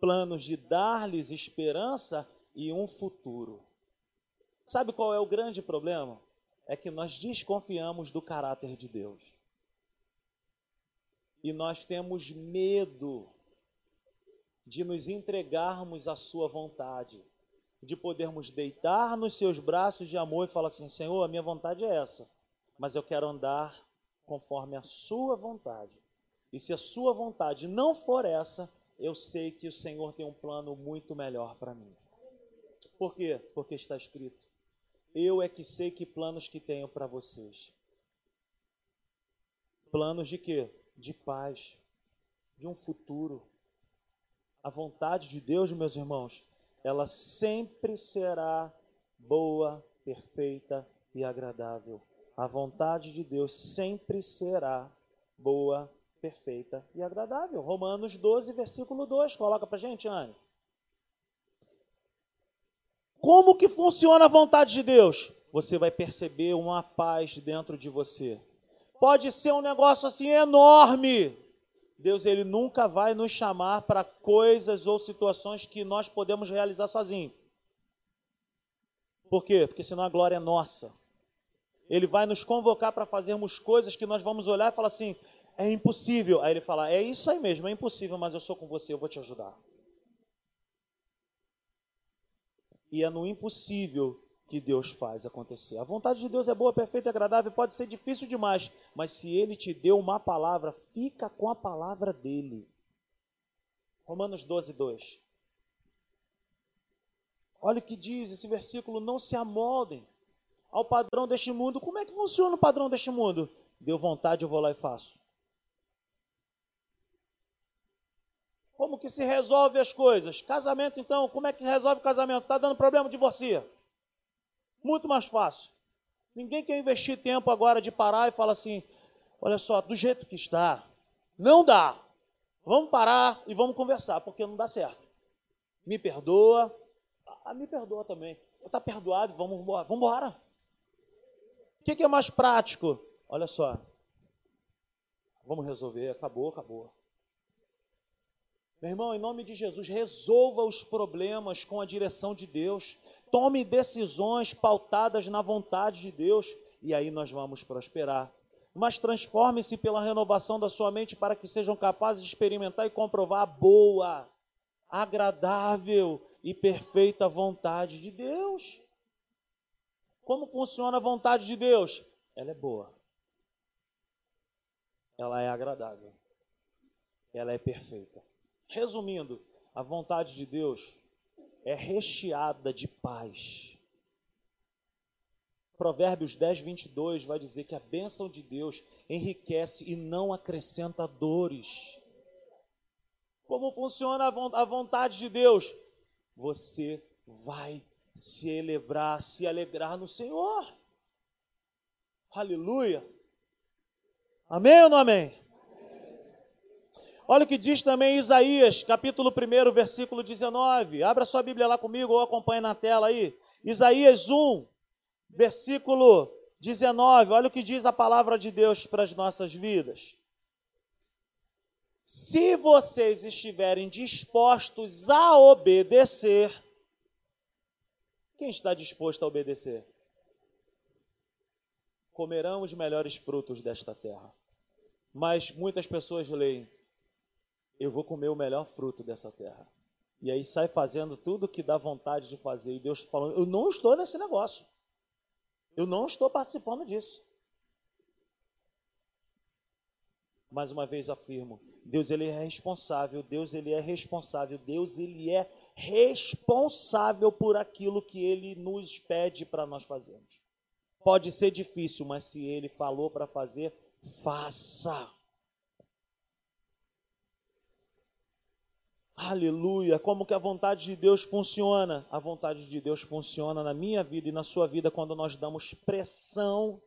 Planos de dar-lhes esperança e um futuro. Sabe qual é o grande problema? É que nós desconfiamos do caráter de Deus. E nós temos medo de nos entregarmos à Sua vontade, de podermos deitar nos Seus braços de amor e falar assim: Senhor, a minha vontade é essa, mas eu quero andar conforme a Sua vontade. E se a Sua vontade não for essa, eu sei que o Senhor tem um plano muito melhor para mim. Por quê? Porque está escrito: Eu é que sei que planos que tenho para vocês. Planos de quê? De paz, de um futuro a vontade de Deus, meus irmãos, ela sempre será boa, perfeita e agradável. A vontade de Deus sempre será boa, perfeita e agradável. Romanos 12, versículo 2. Coloca para gente, Anne. Como que funciona a vontade de Deus? Você vai perceber uma paz dentro de você. Pode ser um negócio assim enorme, Deus ele nunca vai nos chamar para coisas ou situações que nós podemos realizar sozinhos. Por quê? Porque senão a glória é nossa. Ele vai nos convocar para fazermos coisas que nós vamos olhar e falar assim: é impossível. Aí ele fala: é isso aí mesmo, é impossível, mas eu sou com você, eu vou te ajudar. E é no impossível que Deus faz acontecer. A vontade de Deus é boa, perfeita agradável, pode ser difícil demais, mas se ele te deu uma palavra, fica com a palavra dele. Romanos 12, 2. Olha o que diz esse versículo: não se amoldem ao padrão deste mundo. Como é que funciona o padrão deste mundo? Deu vontade, eu vou lá e faço. Como que se resolve as coisas? Casamento, então, como é que resolve o casamento? Está dando problema, divorcia. Muito mais fácil. Ninguém quer investir tempo agora de parar e falar assim: olha só, do jeito que está, não dá. Vamos parar e vamos conversar, porque não dá certo. Me perdoa. Ah, me perdoa também. Está perdoado, vamos embora. Vamos embora. O que, que é mais prático? Olha só. Vamos resolver. Acabou, acabou. Meu irmão, em nome de Jesus, resolva os problemas com a direção de Deus. Tome decisões pautadas na vontade de Deus e aí nós vamos prosperar. Mas transforme-se pela renovação da sua mente para que sejam capazes de experimentar e comprovar a boa, agradável e perfeita vontade de Deus. Como funciona a vontade de Deus? Ela é boa. Ela é agradável. Ela é perfeita. Resumindo, a vontade de Deus é recheada de paz. Provérbios 10, 22 vai dizer que a bênção de Deus enriquece e não acrescenta dores. Como funciona a vontade de Deus? Você vai celebrar, se alegrar no Senhor. Aleluia. Amém ou não amém? Olha o que diz também Isaías, capítulo 1, versículo 19. Abra sua Bíblia lá comigo ou acompanhe na tela aí. Isaías 1, versículo 19. Olha o que diz a palavra de Deus para as nossas vidas. se vocês estiverem dispostos a obedecer, quem está disposto a obedecer? Comerão os melhores frutos desta terra. Mas muitas pessoas leem: eu vou comer o melhor fruto dessa terra. E aí sai fazendo tudo que dá vontade de fazer. E Deus falando: eu não estou nesse negócio. Eu não estou participando disso. Mais uma vez afirmo, Deus ele é responsável, Deus ele é responsável, Deus ele é responsável por aquilo que ele nos pede para nós fazermos. Pode ser difícil, mas se ele falou para fazer, faça. Aleluia! Como que a vontade de Deus funciona? A vontade de Deus funciona na minha vida e na sua vida quando nós damos pressão,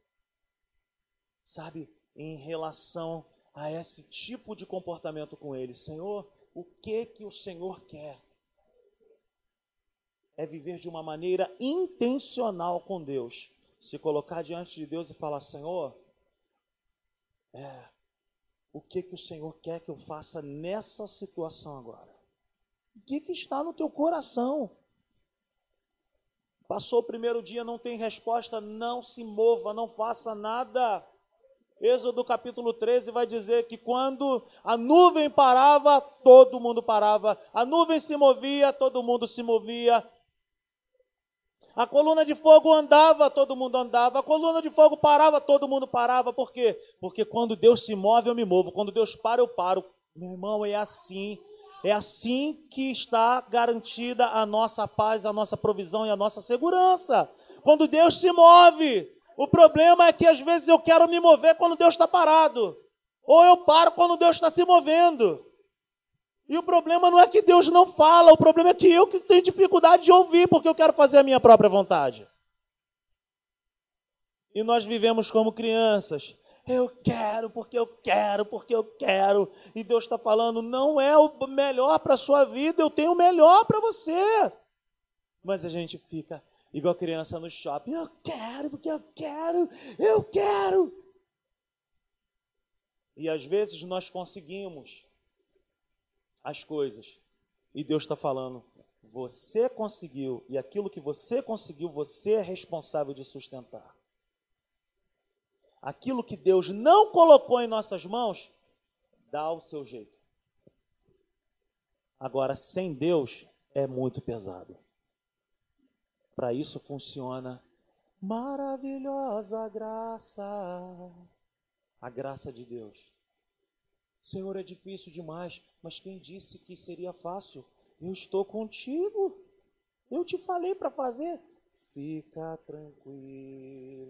sabe, em relação a esse tipo de comportamento com Ele. Senhor, o que que o Senhor quer? É viver de uma maneira intencional com Deus. Se colocar diante de Deus e falar, Senhor, é, o que que o Senhor quer que eu faça nessa situação agora? O que, que está no teu coração? Passou o primeiro dia, não tem resposta, não se mova, não faça nada. Êxodo capítulo 13 vai dizer que quando a nuvem parava, todo mundo parava. A nuvem se movia, todo mundo se movia. A coluna de fogo andava, todo mundo andava. A coluna de fogo parava, todo mundo parava. Por quê? Porque quando Deus se move, eu me movo. Quando Deus para, eu paro. Meu irmão, é assim. É assim que está garantida a nossa paz, a nossa provisão e a nossa segurança. Quando Deus se move. O problema é que às vezes eu quero me mover quando Deus está parado. Ou eu paro quando Deus está se movendo. E o problema não é que Deus não fala, o problema é que eu que tenho dificuldade de ouvir, porque eu quero fazer a minha própria vontade. E nós vivemos como crianças. Eu quero, porque eu quero, porque eu quero. E Deus está falando: não é o melhor para a sua vida, eu tenho o melhor para você. Mas a gente fica igual criança no shopping: eu quero, porque eu quero, eu quero. E às vezes nós conseguimos as coisas. E Deus está falando: você conseguiu, e aquilo que você conseguiu, você é responsável de sustentar. Aquilo que Deus não colocou em nossas mãos, dá o seu jeito. Agora, sem Deus, é muito pesado. Para isso funciona maravilhosa graça, a graça de Deus. Senhor, é difícil demais, mas quem disse que seria fácil? Eu estou contigo. Eu te falei para fazer. Fica tranquilo.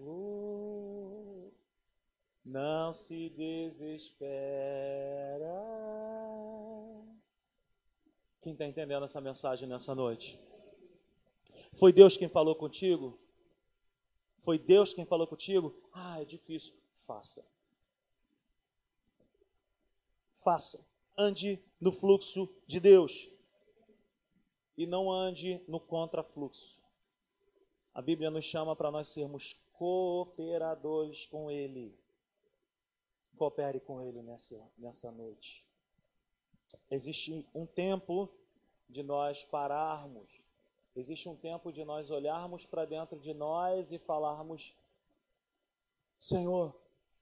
Não se desespera. Quem está entendendo essa mensagem nessa noite? Foi Deus quem falou contigo? Foi Deus quem falou contigo? Ah, é difícil. Faça faça. Ande no fluxo de Deus e não ande no contrafluxo. A Bíblia nos chama para nós sermos cooperadores com Ele. Coopere com Ele nessa, nessa noite. Existe um tempo de nós pararmos, existe um tempo de nós olharmos para dentro de nós e falarmos: Senhor,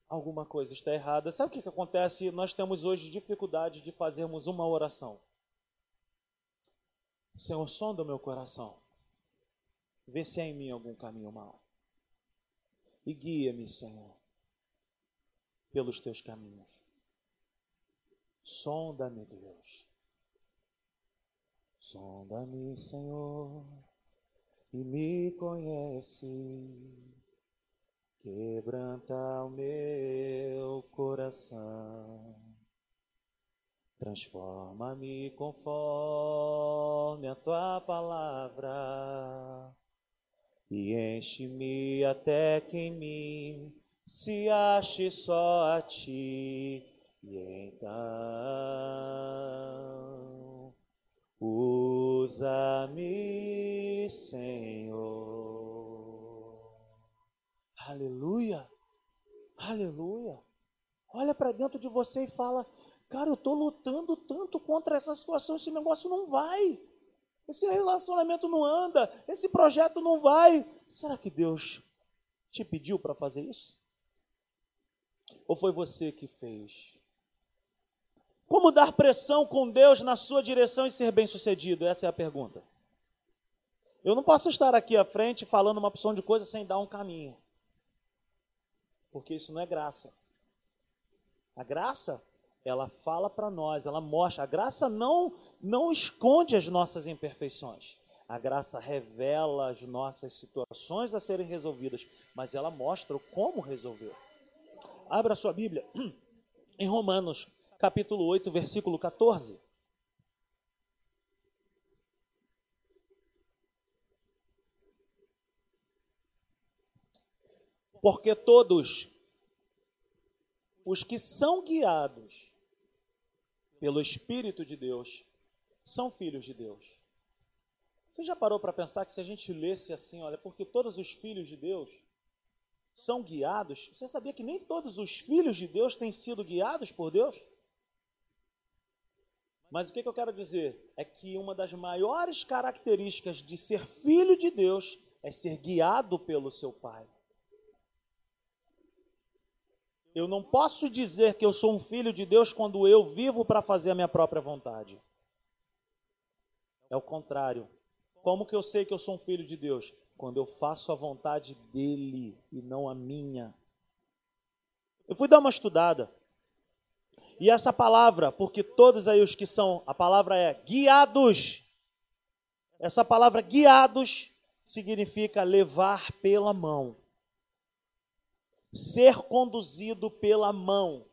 alguma coisa está errada. Sabe o que, que acontece? Nós temos hoje dificuldade de fazermos uma oração. Senhor, sonda o meu coração. Vê se há em mim algum caminho mau. E guia-me, Senhor, pelos teus caminhos. Sonda-me, Deus. Sonda-me, Senhor, e me conhece quebranta o meu coração. Transforma-me conforme a tua palavra e enche-me até que em mim se ache só a ti. E então usa-me, Senhor Aleluia. Aleluia. Olha para dentro de você e fala: Cara, eu estou lutando tanto contra essa situação, esse negócio não vai. Esse relacionamento não anda, esse projeto não vai. Será que Deus te pediu para fazer isso? Ou foi você que fez? Como dar pressão com Deus na sua direção e ser bem-sucedido? Essa é a pergunta. Eu não posso estar aqui à frente falando uma opção de coisa sem dar um caminho. Porque isso não é graça. A graça, ela fala para nós, ela mostra. A graça não não esconde as nossas imperfeições. A graça revela as nossas situações a serem resolvidas, mas ela mostra como resolver. Abra sua Bíblia em Romanos, capítulo 8, versículo 14. Porque todos os que são guiados pelo Espírito de Deus são filhos de Deus. Você já parou para pensar que se a gente lesse assim, olha, porque todos os filhos de Deus são guiados, você sabia que nem todos os filhos de Deus têm sido guiados por Deus? Mas o que, eu quero dizer? É que uma das maiores características de ser filho de Deus é ser guiado pelo seu Pai. Eu não posso dizer que eu sou um filho de Deus quando eu vivo para fazer a minha própria vontade. É o contrário. Como que eu sei que eu sou um filho de Deus? Quando eu faço a vontade dele e não a minha. Eu fui dar uma estudada. E essa palavra, porque todos aí os que são, a palavra é guiados. Essa palavra guiados significa levar pela mão ser conduzido pela mão,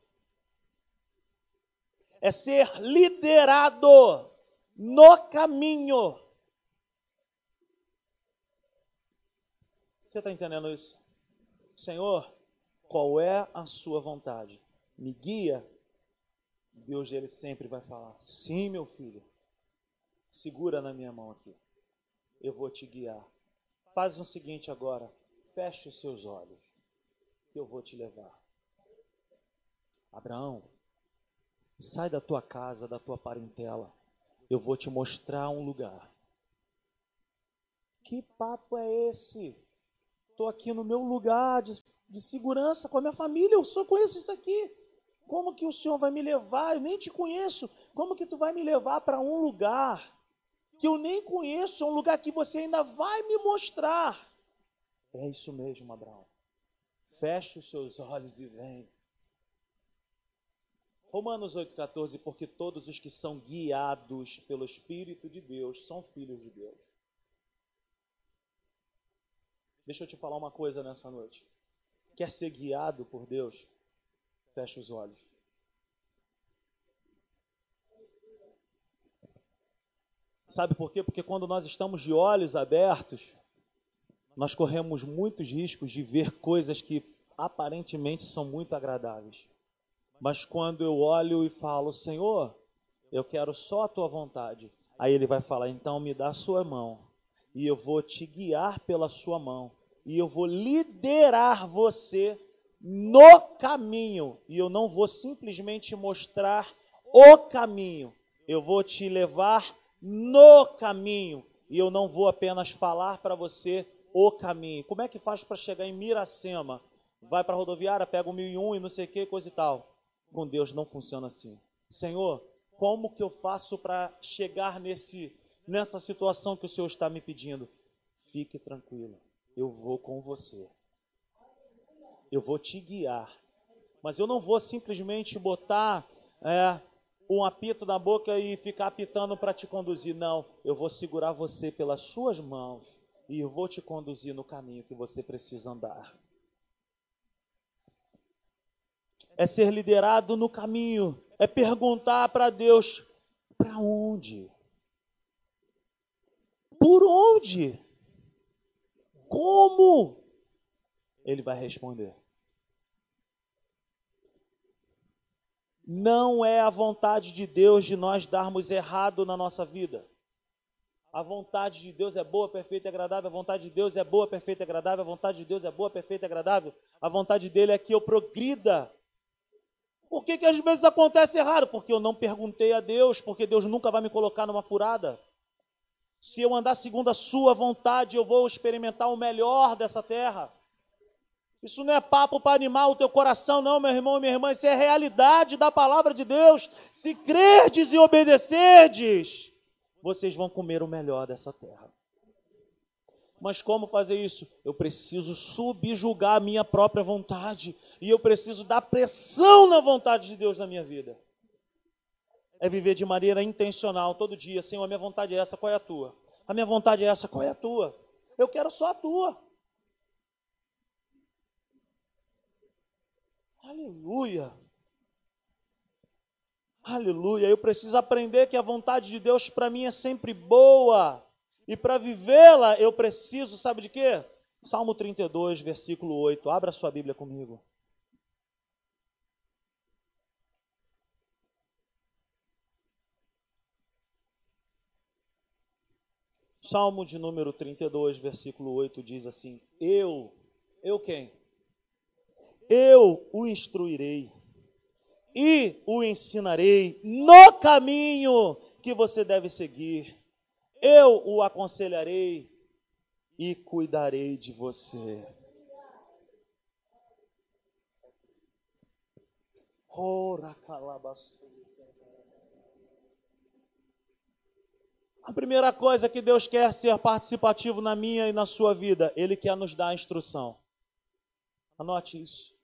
é ser liderado no caminho. Você está entendendo isso? Senhor, qual é a sua vontade? Me guia. Deus ele sempre vai falar: Sim, meu filho, segura na minha mão aqui, eu vou te guiar. Faz o seguinte agora, feche os seus olhos que eu vou te levar. Abraão, sai da tua casa, da tua parentela. Eu vou te mostrar um lugar. Que papo é esse? Estou aqui no meu lugar de, de segurança com a minha família. Eu só conheço isso aqui. Como que o Senhor vai me levar? Eu nem te conheço. Como que tu vai me levar para um lugar que eu nem conheço, um lugar que você ainda vai me mostrar? É isso mesmo, Abraão. Feche os seus olhos e vem. Romanos 8,14, porque todos os que são guiados pelo Espírito de Deus são filhos de Deus. Deixa eu te falar uma coisa nessa noite. Quer ser guiado por Deus? Feche os olhos. Sabe por quê? Porque quando nós estamos de olhos abertos, nós corremos muitos riscos de ver coisas que aparentemente são muito agradáveis. Mas quando eu olho e falo, Senhor, eu quero só a tua vontade, aí ele vai falar, então me dá a sua mão, e eu vou te guiar pela sua mão, e eu vou liderar você no caminho, e eu não vou simplesmente mostrar o caminho, eu vou te levar no caminho, e eu não vou apenas falar para você o caminho. Como é que faz para chegar em Miracema? Vai para a rodoviária, pega o 1001 e não sei o que, coisa e tal. Com Deus não funciona assim. Senhor, como que eu faço para chegar nesse, nessa situação que o Senhor está me pedindo? Fique tranquilo, eu vou com você. Eu vou te guiar. Mas eu não vou simplesmente botar é, um apito na boca e ficar apitando para te conduzir. Não, eu vou segurar você pelas suas mãos e eu vou te conduzir no caminho que você precisa andar. É ser liderado no caminho, é perguntar para Deus: para onde? Por onde? Como? Ele vai responder. Não é a vontade de Deus de nós darmos errado na nossa vida. A vontade de Deus é boa, perfeita e agradável. A vontade de Deus é boa, perfeita e agradável. A vontade de Deus é boa, perfeita e agradável. A vontade dele é que eu progrida. Por que, que às vezes acontece errado? Porque eu não perguntei a Deus, porque Deus nunca vai me colocar numa furada. Se eu andar segundo a Sua vontade, eu vou experimentar o melhor dessa terra. Isso não é papo para animar o teu coração, não, meu irmão e minha irmã. Isso é realidade da palavra de Deus. Se crerdes e obedecerdes, vocês vão comer o melhor dessa terra. Mas como fazer isso? Eu preciso subjugar a minha própria vontade. E eu preciso dar pressão na vontade de Deus na minha vida. É viver de maneira intencional todo dia. Senhor, a minha vontade é essa, qual é a tua? A minha vontade é essa, qual é a tua? Eu quero só a tua. Aleluia. Aleluia. Eu preciso aprender que a vontade de Deus para mim é sempre boa. E para vivê-la, eu preciso, sabe de quê? Salmo 32, versículo 8. Abra sua Bíblia comigo. Salmo de número 32, versículo 8 diz assim: Eu, eu quem? Eu o instruirei e o ensinarei no caminho que você deve seguir eu o aconselharei e cuidarei de você. Ora, A primeira coisa que Deus quer ser participativo na minha e na sua vida, Ele quer nos dar a instrução. Anote isso.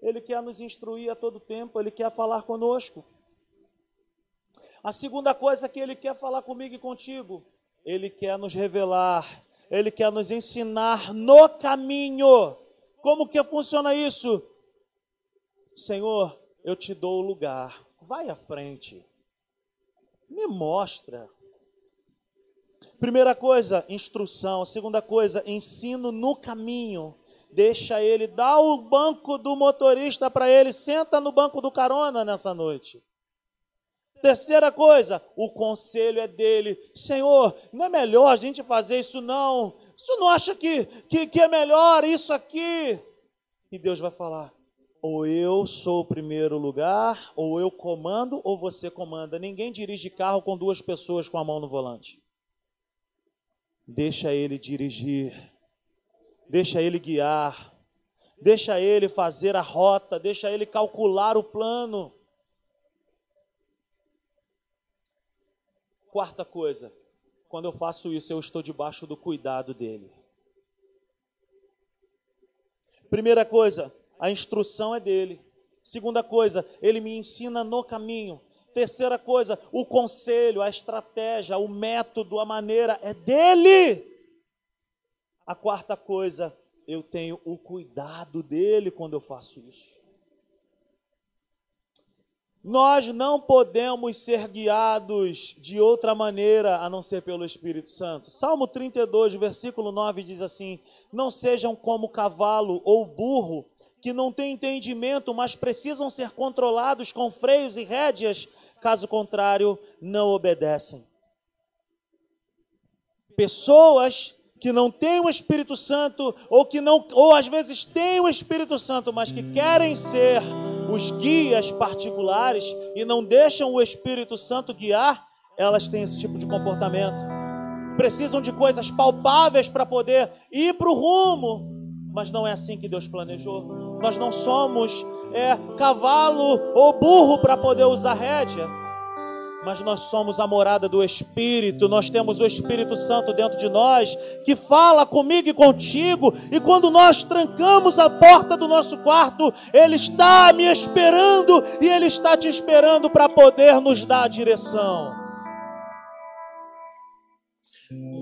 Ele quer nos instruir a todo tempo, Ele quer falar conosco. A segunda coisa que ele quer falar comigo e contigo, ele quer nos revelar, ele quer nos ensinar no caminho. Como que funciona isso? Senhor, eu te dou o lugar. Vai à frente. Me mostra. Primeira coisa, instrução. Segunda coisa, ensino no caminho. Deixa ele, dá o banco do motorista para ele, senta no banco do carona nessa noite. Terceira coisa, o conselho é dele. Senhor, não é melhor a gente fazer isso não? Você não acha que, que, que é melhor isso aqui? E Deus vai falar: ou eu sou o primeiro lugar, ou eu comando, ou você comanda. Ninguém dirige carro com duas pessoas com a mão no volante. Deixa ele dirigir, deixa ele guiar, deixa ele fazer a rota, deixa ele calcular o plano. Quarta coisa, quando eu faço isso, eu estou debaixo do cuidado dele. Primeira coisa, a instrução é dele. Segunda coisa, ele me ensina no caminho. Terceira coisa, o conselho, a estratégia, o método, a maneira é dele. A quarta coisa, eu tenho o cuidado dele quando eu faço isso. Nós não podemos ser guiados de outra maneira a não ser pelo Espírito Santo. Salmo 32, versículo 9 diz assim: Não sejam como cavalo ou burro, que não têm entendimento, mas precisam ser controlados com freios e rédeas, caso contrário, não obedecem. Pessoas que não têm o Espírito Santo, ou que não, ou às vezes têm o Espírito Santo, mas que querem ser os guias particulares e não deixam o Espírito Santo guiar, elas têm esse tipo de comportamento. Precisam de coisas palpáveis para poder ir para o rumo, mas não é assim que Deus planejou. Nós não somos é, cavalo ou burro para poder usar rédea mas nós somos a morada do Espírito, nós temos o Espírito Santo dentro de nós, que fala comigo e contigo, e quando nós trancamos a porta do nosso quarto, Ele está me esperando e Ele está te esperando para poder nos dar a direção.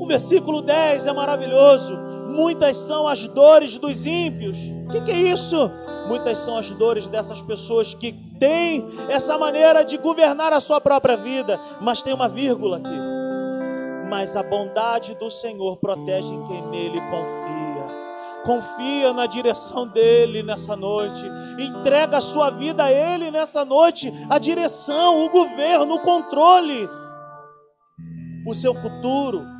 O versículo 10 é maravilhoso. Muitas são as dores dos ímpios. O que, que é isso? Muitas são as dores dessas pessoas que têm essa maneira de governar a sua própria vida, mas tem uma vírgula aqui. Mas a bondade do Senhor protege quem nele confia. Confia na direção dele nessa noite. Entrega a sua vida a ele nessa noite. A direção, o governo, o controle. O seu futuro.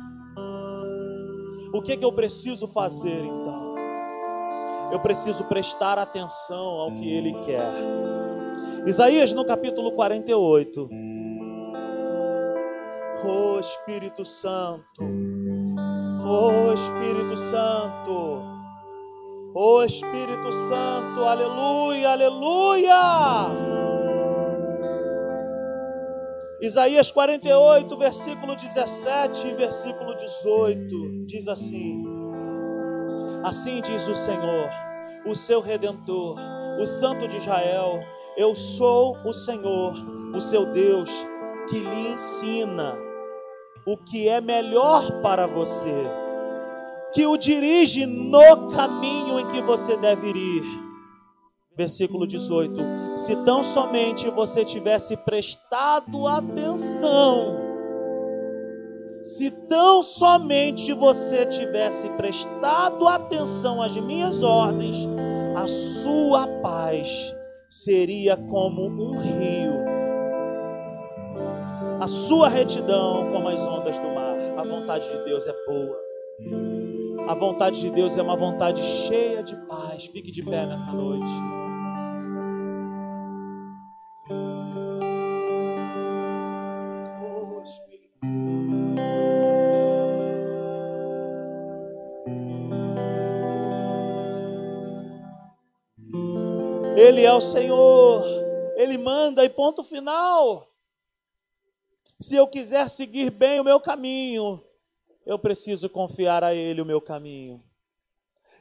O que, é que eu preciso fazer então? eu preciso prestar atenção ao que Ele quer. Isaías no capítulo 48. Oh Espírito Santo, oh Espírito Santo, oh Espírito Santo, aleluia, aleluia. Isaías 48, versículo 17 e versículo 18, diz assim: Assim diz o Senhor, o seu redentor, o Santo de Israel: Eu sou o Senhor, o seu Deus, que lhe ensina o que é melhor para você, que o dirige no caminho em que você deve ir. Versículo 18: Se tão somente você tivesse prestado atenção, se tão somente você tivesse prestado atenção às minhas ordens, a sua paz seria como um rio, a sua retidão como as ondas do mar. A vontade de Deus é boa, a vontade de Deus é uma vontade cheia de paz. Fique de pé nessa noite. Ele é o Senhor, Ele manda e ponto final. Se eu quiser seguir bem o meu caminho, eu preciso confiar a Ele o meu caminho.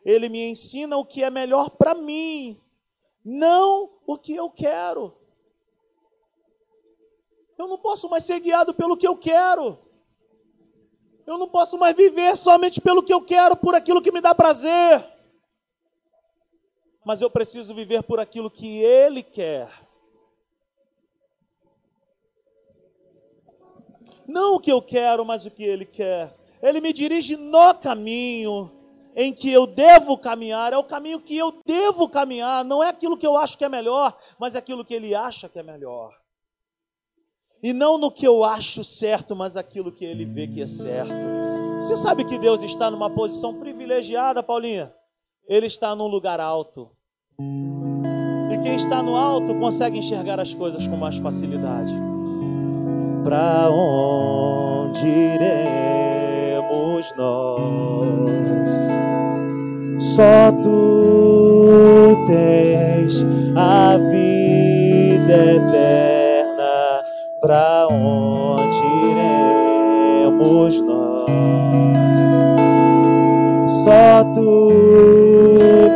Ele me ensina o que é melhor para mim, não o que eu quero. Eu não posso mais ser guiado pelo que eu quero. Eu não posso mais viver somente pelo que eu quero, por aquilo que me dá prazer mas eu preciso viver por aquilo que Ele quer. Não o que eu quero, mas o que Ele quer. Ele me dirige no caminho em que eu devo caminhar, é o caminho que eu devo caminhar, não é aquilo que eu acho que é melhor, mas é aquilo que Ele acha que é melhor. E não no que eu acho certo, mas aquilo que Ele vê que é certo. Você sabe que Deus está numa posição privilegiada, Paulinha? Ele está num lugar alto. E quem está no alto consegue enxergar as coisas com mais facilidade. Para onde iremos nós? Só tu tens a vida eterna. Para onde iremos nós? Só tu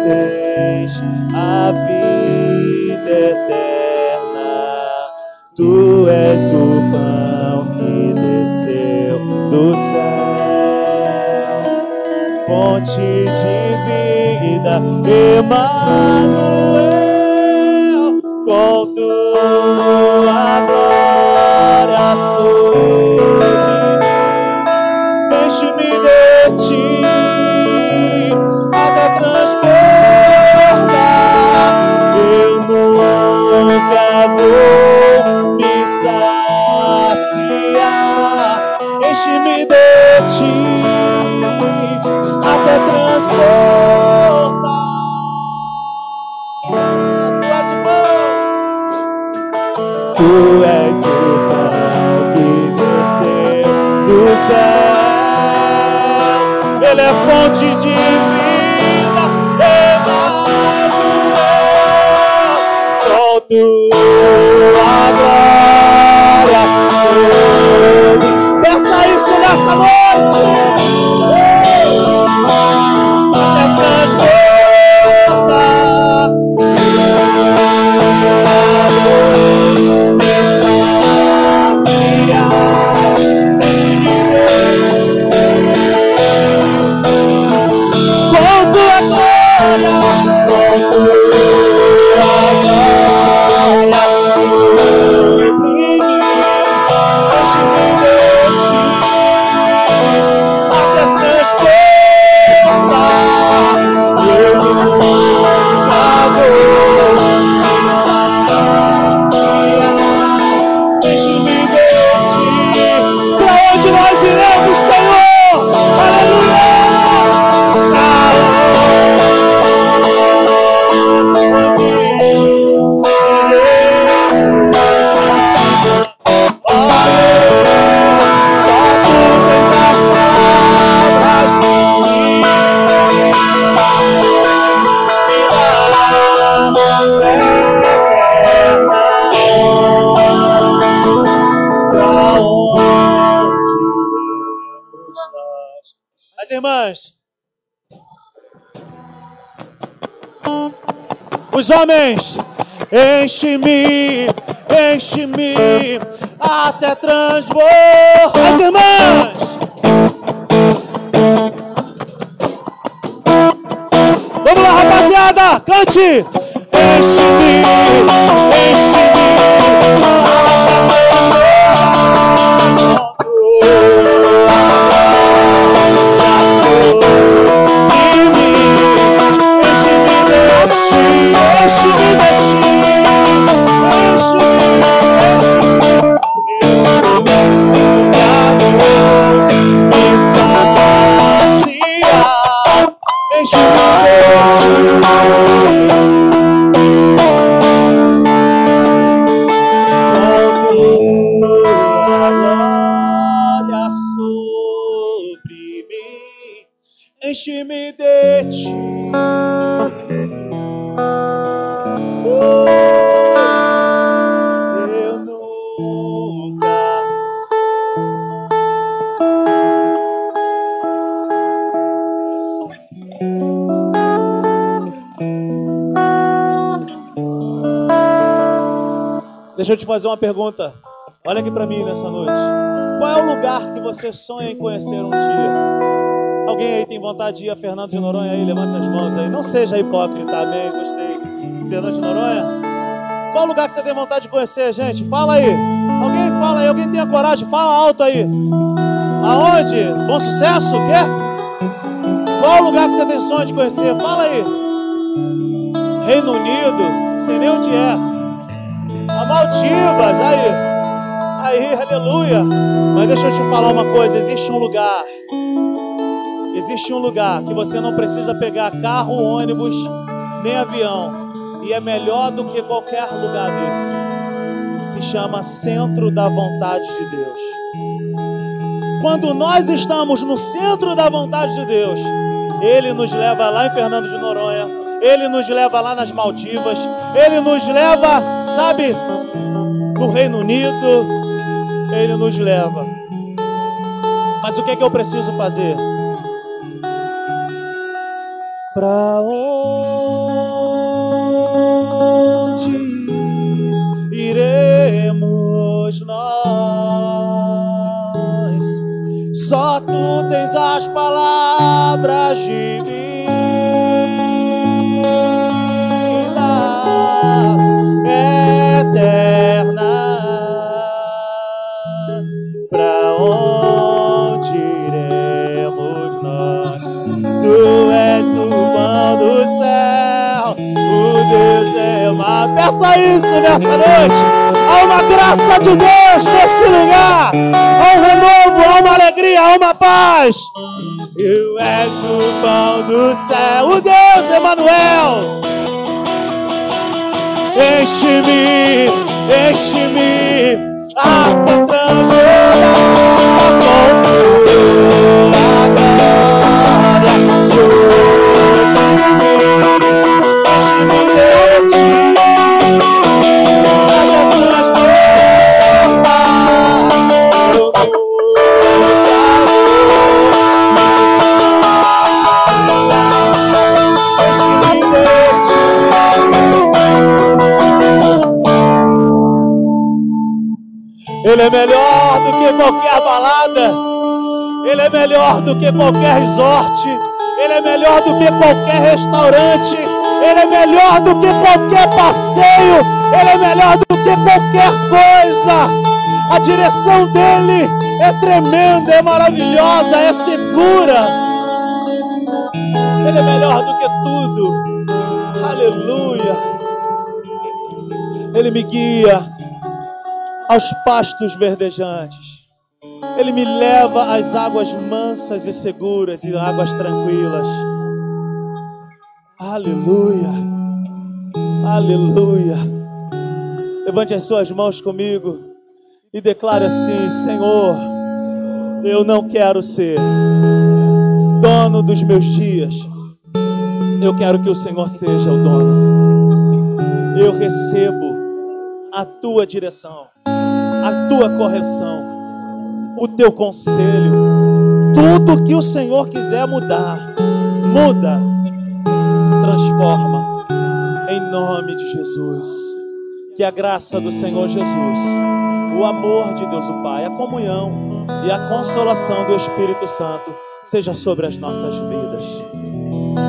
tens a vida eterna. Tu és o pão que desceu do céu, fonte de vida, Emmanuel, com tua glória sobre Os homens, enche-me, enche-me até transbordar. As irmãs, vamos lá, rapaziada, cante. Enche-me, eu te fazer uma pergunta. Olha aqui para mim nessa noite. Qual é o lugar que você sonha em conhecer um dia? Alguém aí tem vontade de ir a Fernando de Noronha aí? Levante as mãos aí. Não seja hipócrita, amém? Gostei. Fernando de Noronha? Qual lugar que você tem vontade de conhecer, gente? Fala aí. Alguém fala aí, alguém tem a coragem, fala alto aí. Aonde? Bom sucesso? Quer? Qual lugar que você tem sonho de conhecer? Fala aí. Reino Unido, sei nem onde é. A Maldivas, aí. Aí, aleluia. Mas deixa eu te falar uma coisa: existe um lugar. Existe um lugar que você não precisa pegar carro, ônibus, nem avião. E é melhor do que qualquer lugar desse. Se chama Centro da Vontade de Deus. Quando nós estamos no centro da vontade de Deus, Ele nos leva lá em Fernando de Noronha, Ele nos leva lá nas Maldivas, Ele nos leva, sabe, no Reino Unido, Ele nos leva. Mas o que é que eu preciso fazer? Pra onde iremos nós? Só tu tens as palavras de Peça isso nessa noite. Há uma graça de Deus nesse lugar. Há um renovo, há uma alegria, há uma paz. Tu és o pão do céu, o Deus Emanuel. Enche-me, enche-me até transbordar com tua glória sobre mim. Enche-me de Ele é melhor do que qualquer balada. Ele é melhor do que qualquer resort. Ele é melhor do que qualquer restaurante. Ele é melhor do que qualquer passeio. Ele é melhor do que qualquer coisa. A direção dele é tremenda, é maravilhosa, é segura. Ele é melhor do que tudo. Aleluia. Ele me guia aos pastos verdejantes. Ele me leva às águas mansas e seguras e águas tranquilas. Aleluia. Aleluia. Levante as suas mãos comigo e declare assim: Senhor, eu não quero ser dono dos meus dias. Eu quero que o Senhor seja o dono. Eu recebo a tua direção, tua correção, o teu conselho. Tudo que o Senhor quiser mudar, muda, transforma. Em nome de Jesus. Que a graça do Senhor Jesus, o amor de Deus o Pai, a comunhão e a consolação do Espírito Santo seja sobre as nossas vidas.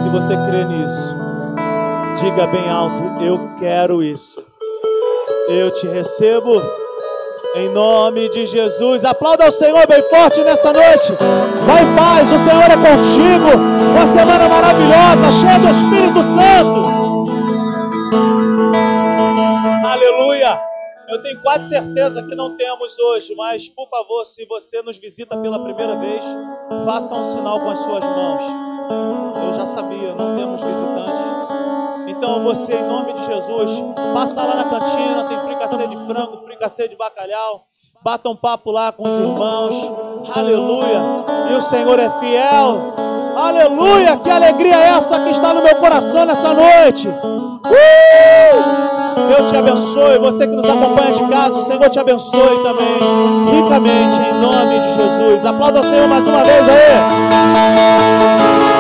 Se você crê nisso, diga bem alto: Eu quero isso. Eu te recebo em nome de Jesus. Aplauda o Senhor bem forte nessa noite. Vai em paz, o Senhor é contigo. Uma semana maravilhosa, cheia do Espírito Santo. Aleluia. Eu tenho quase certeza que não temos hoje, mas por favor, se você nos visita pela primeira vez, faça um sinal com as suas mãos. Eu já sabia, não temos visitantes. Então você, em nome de Jesus, passa lá na cantina, tem fricassê de frango, fricassê de bacalhau. Bata um papo lá com os irmãos. Aleluia. E o Senhor é fiel. Aleluia. Que alegria é essa que está no meu coração nessa noite. Uh! Deus te abençoe. Você que nos acompanha de casa, o Senhor te abençoe também. Ricamente, em nome de Jesus. Aplauda o Senhor mais uma vez aí.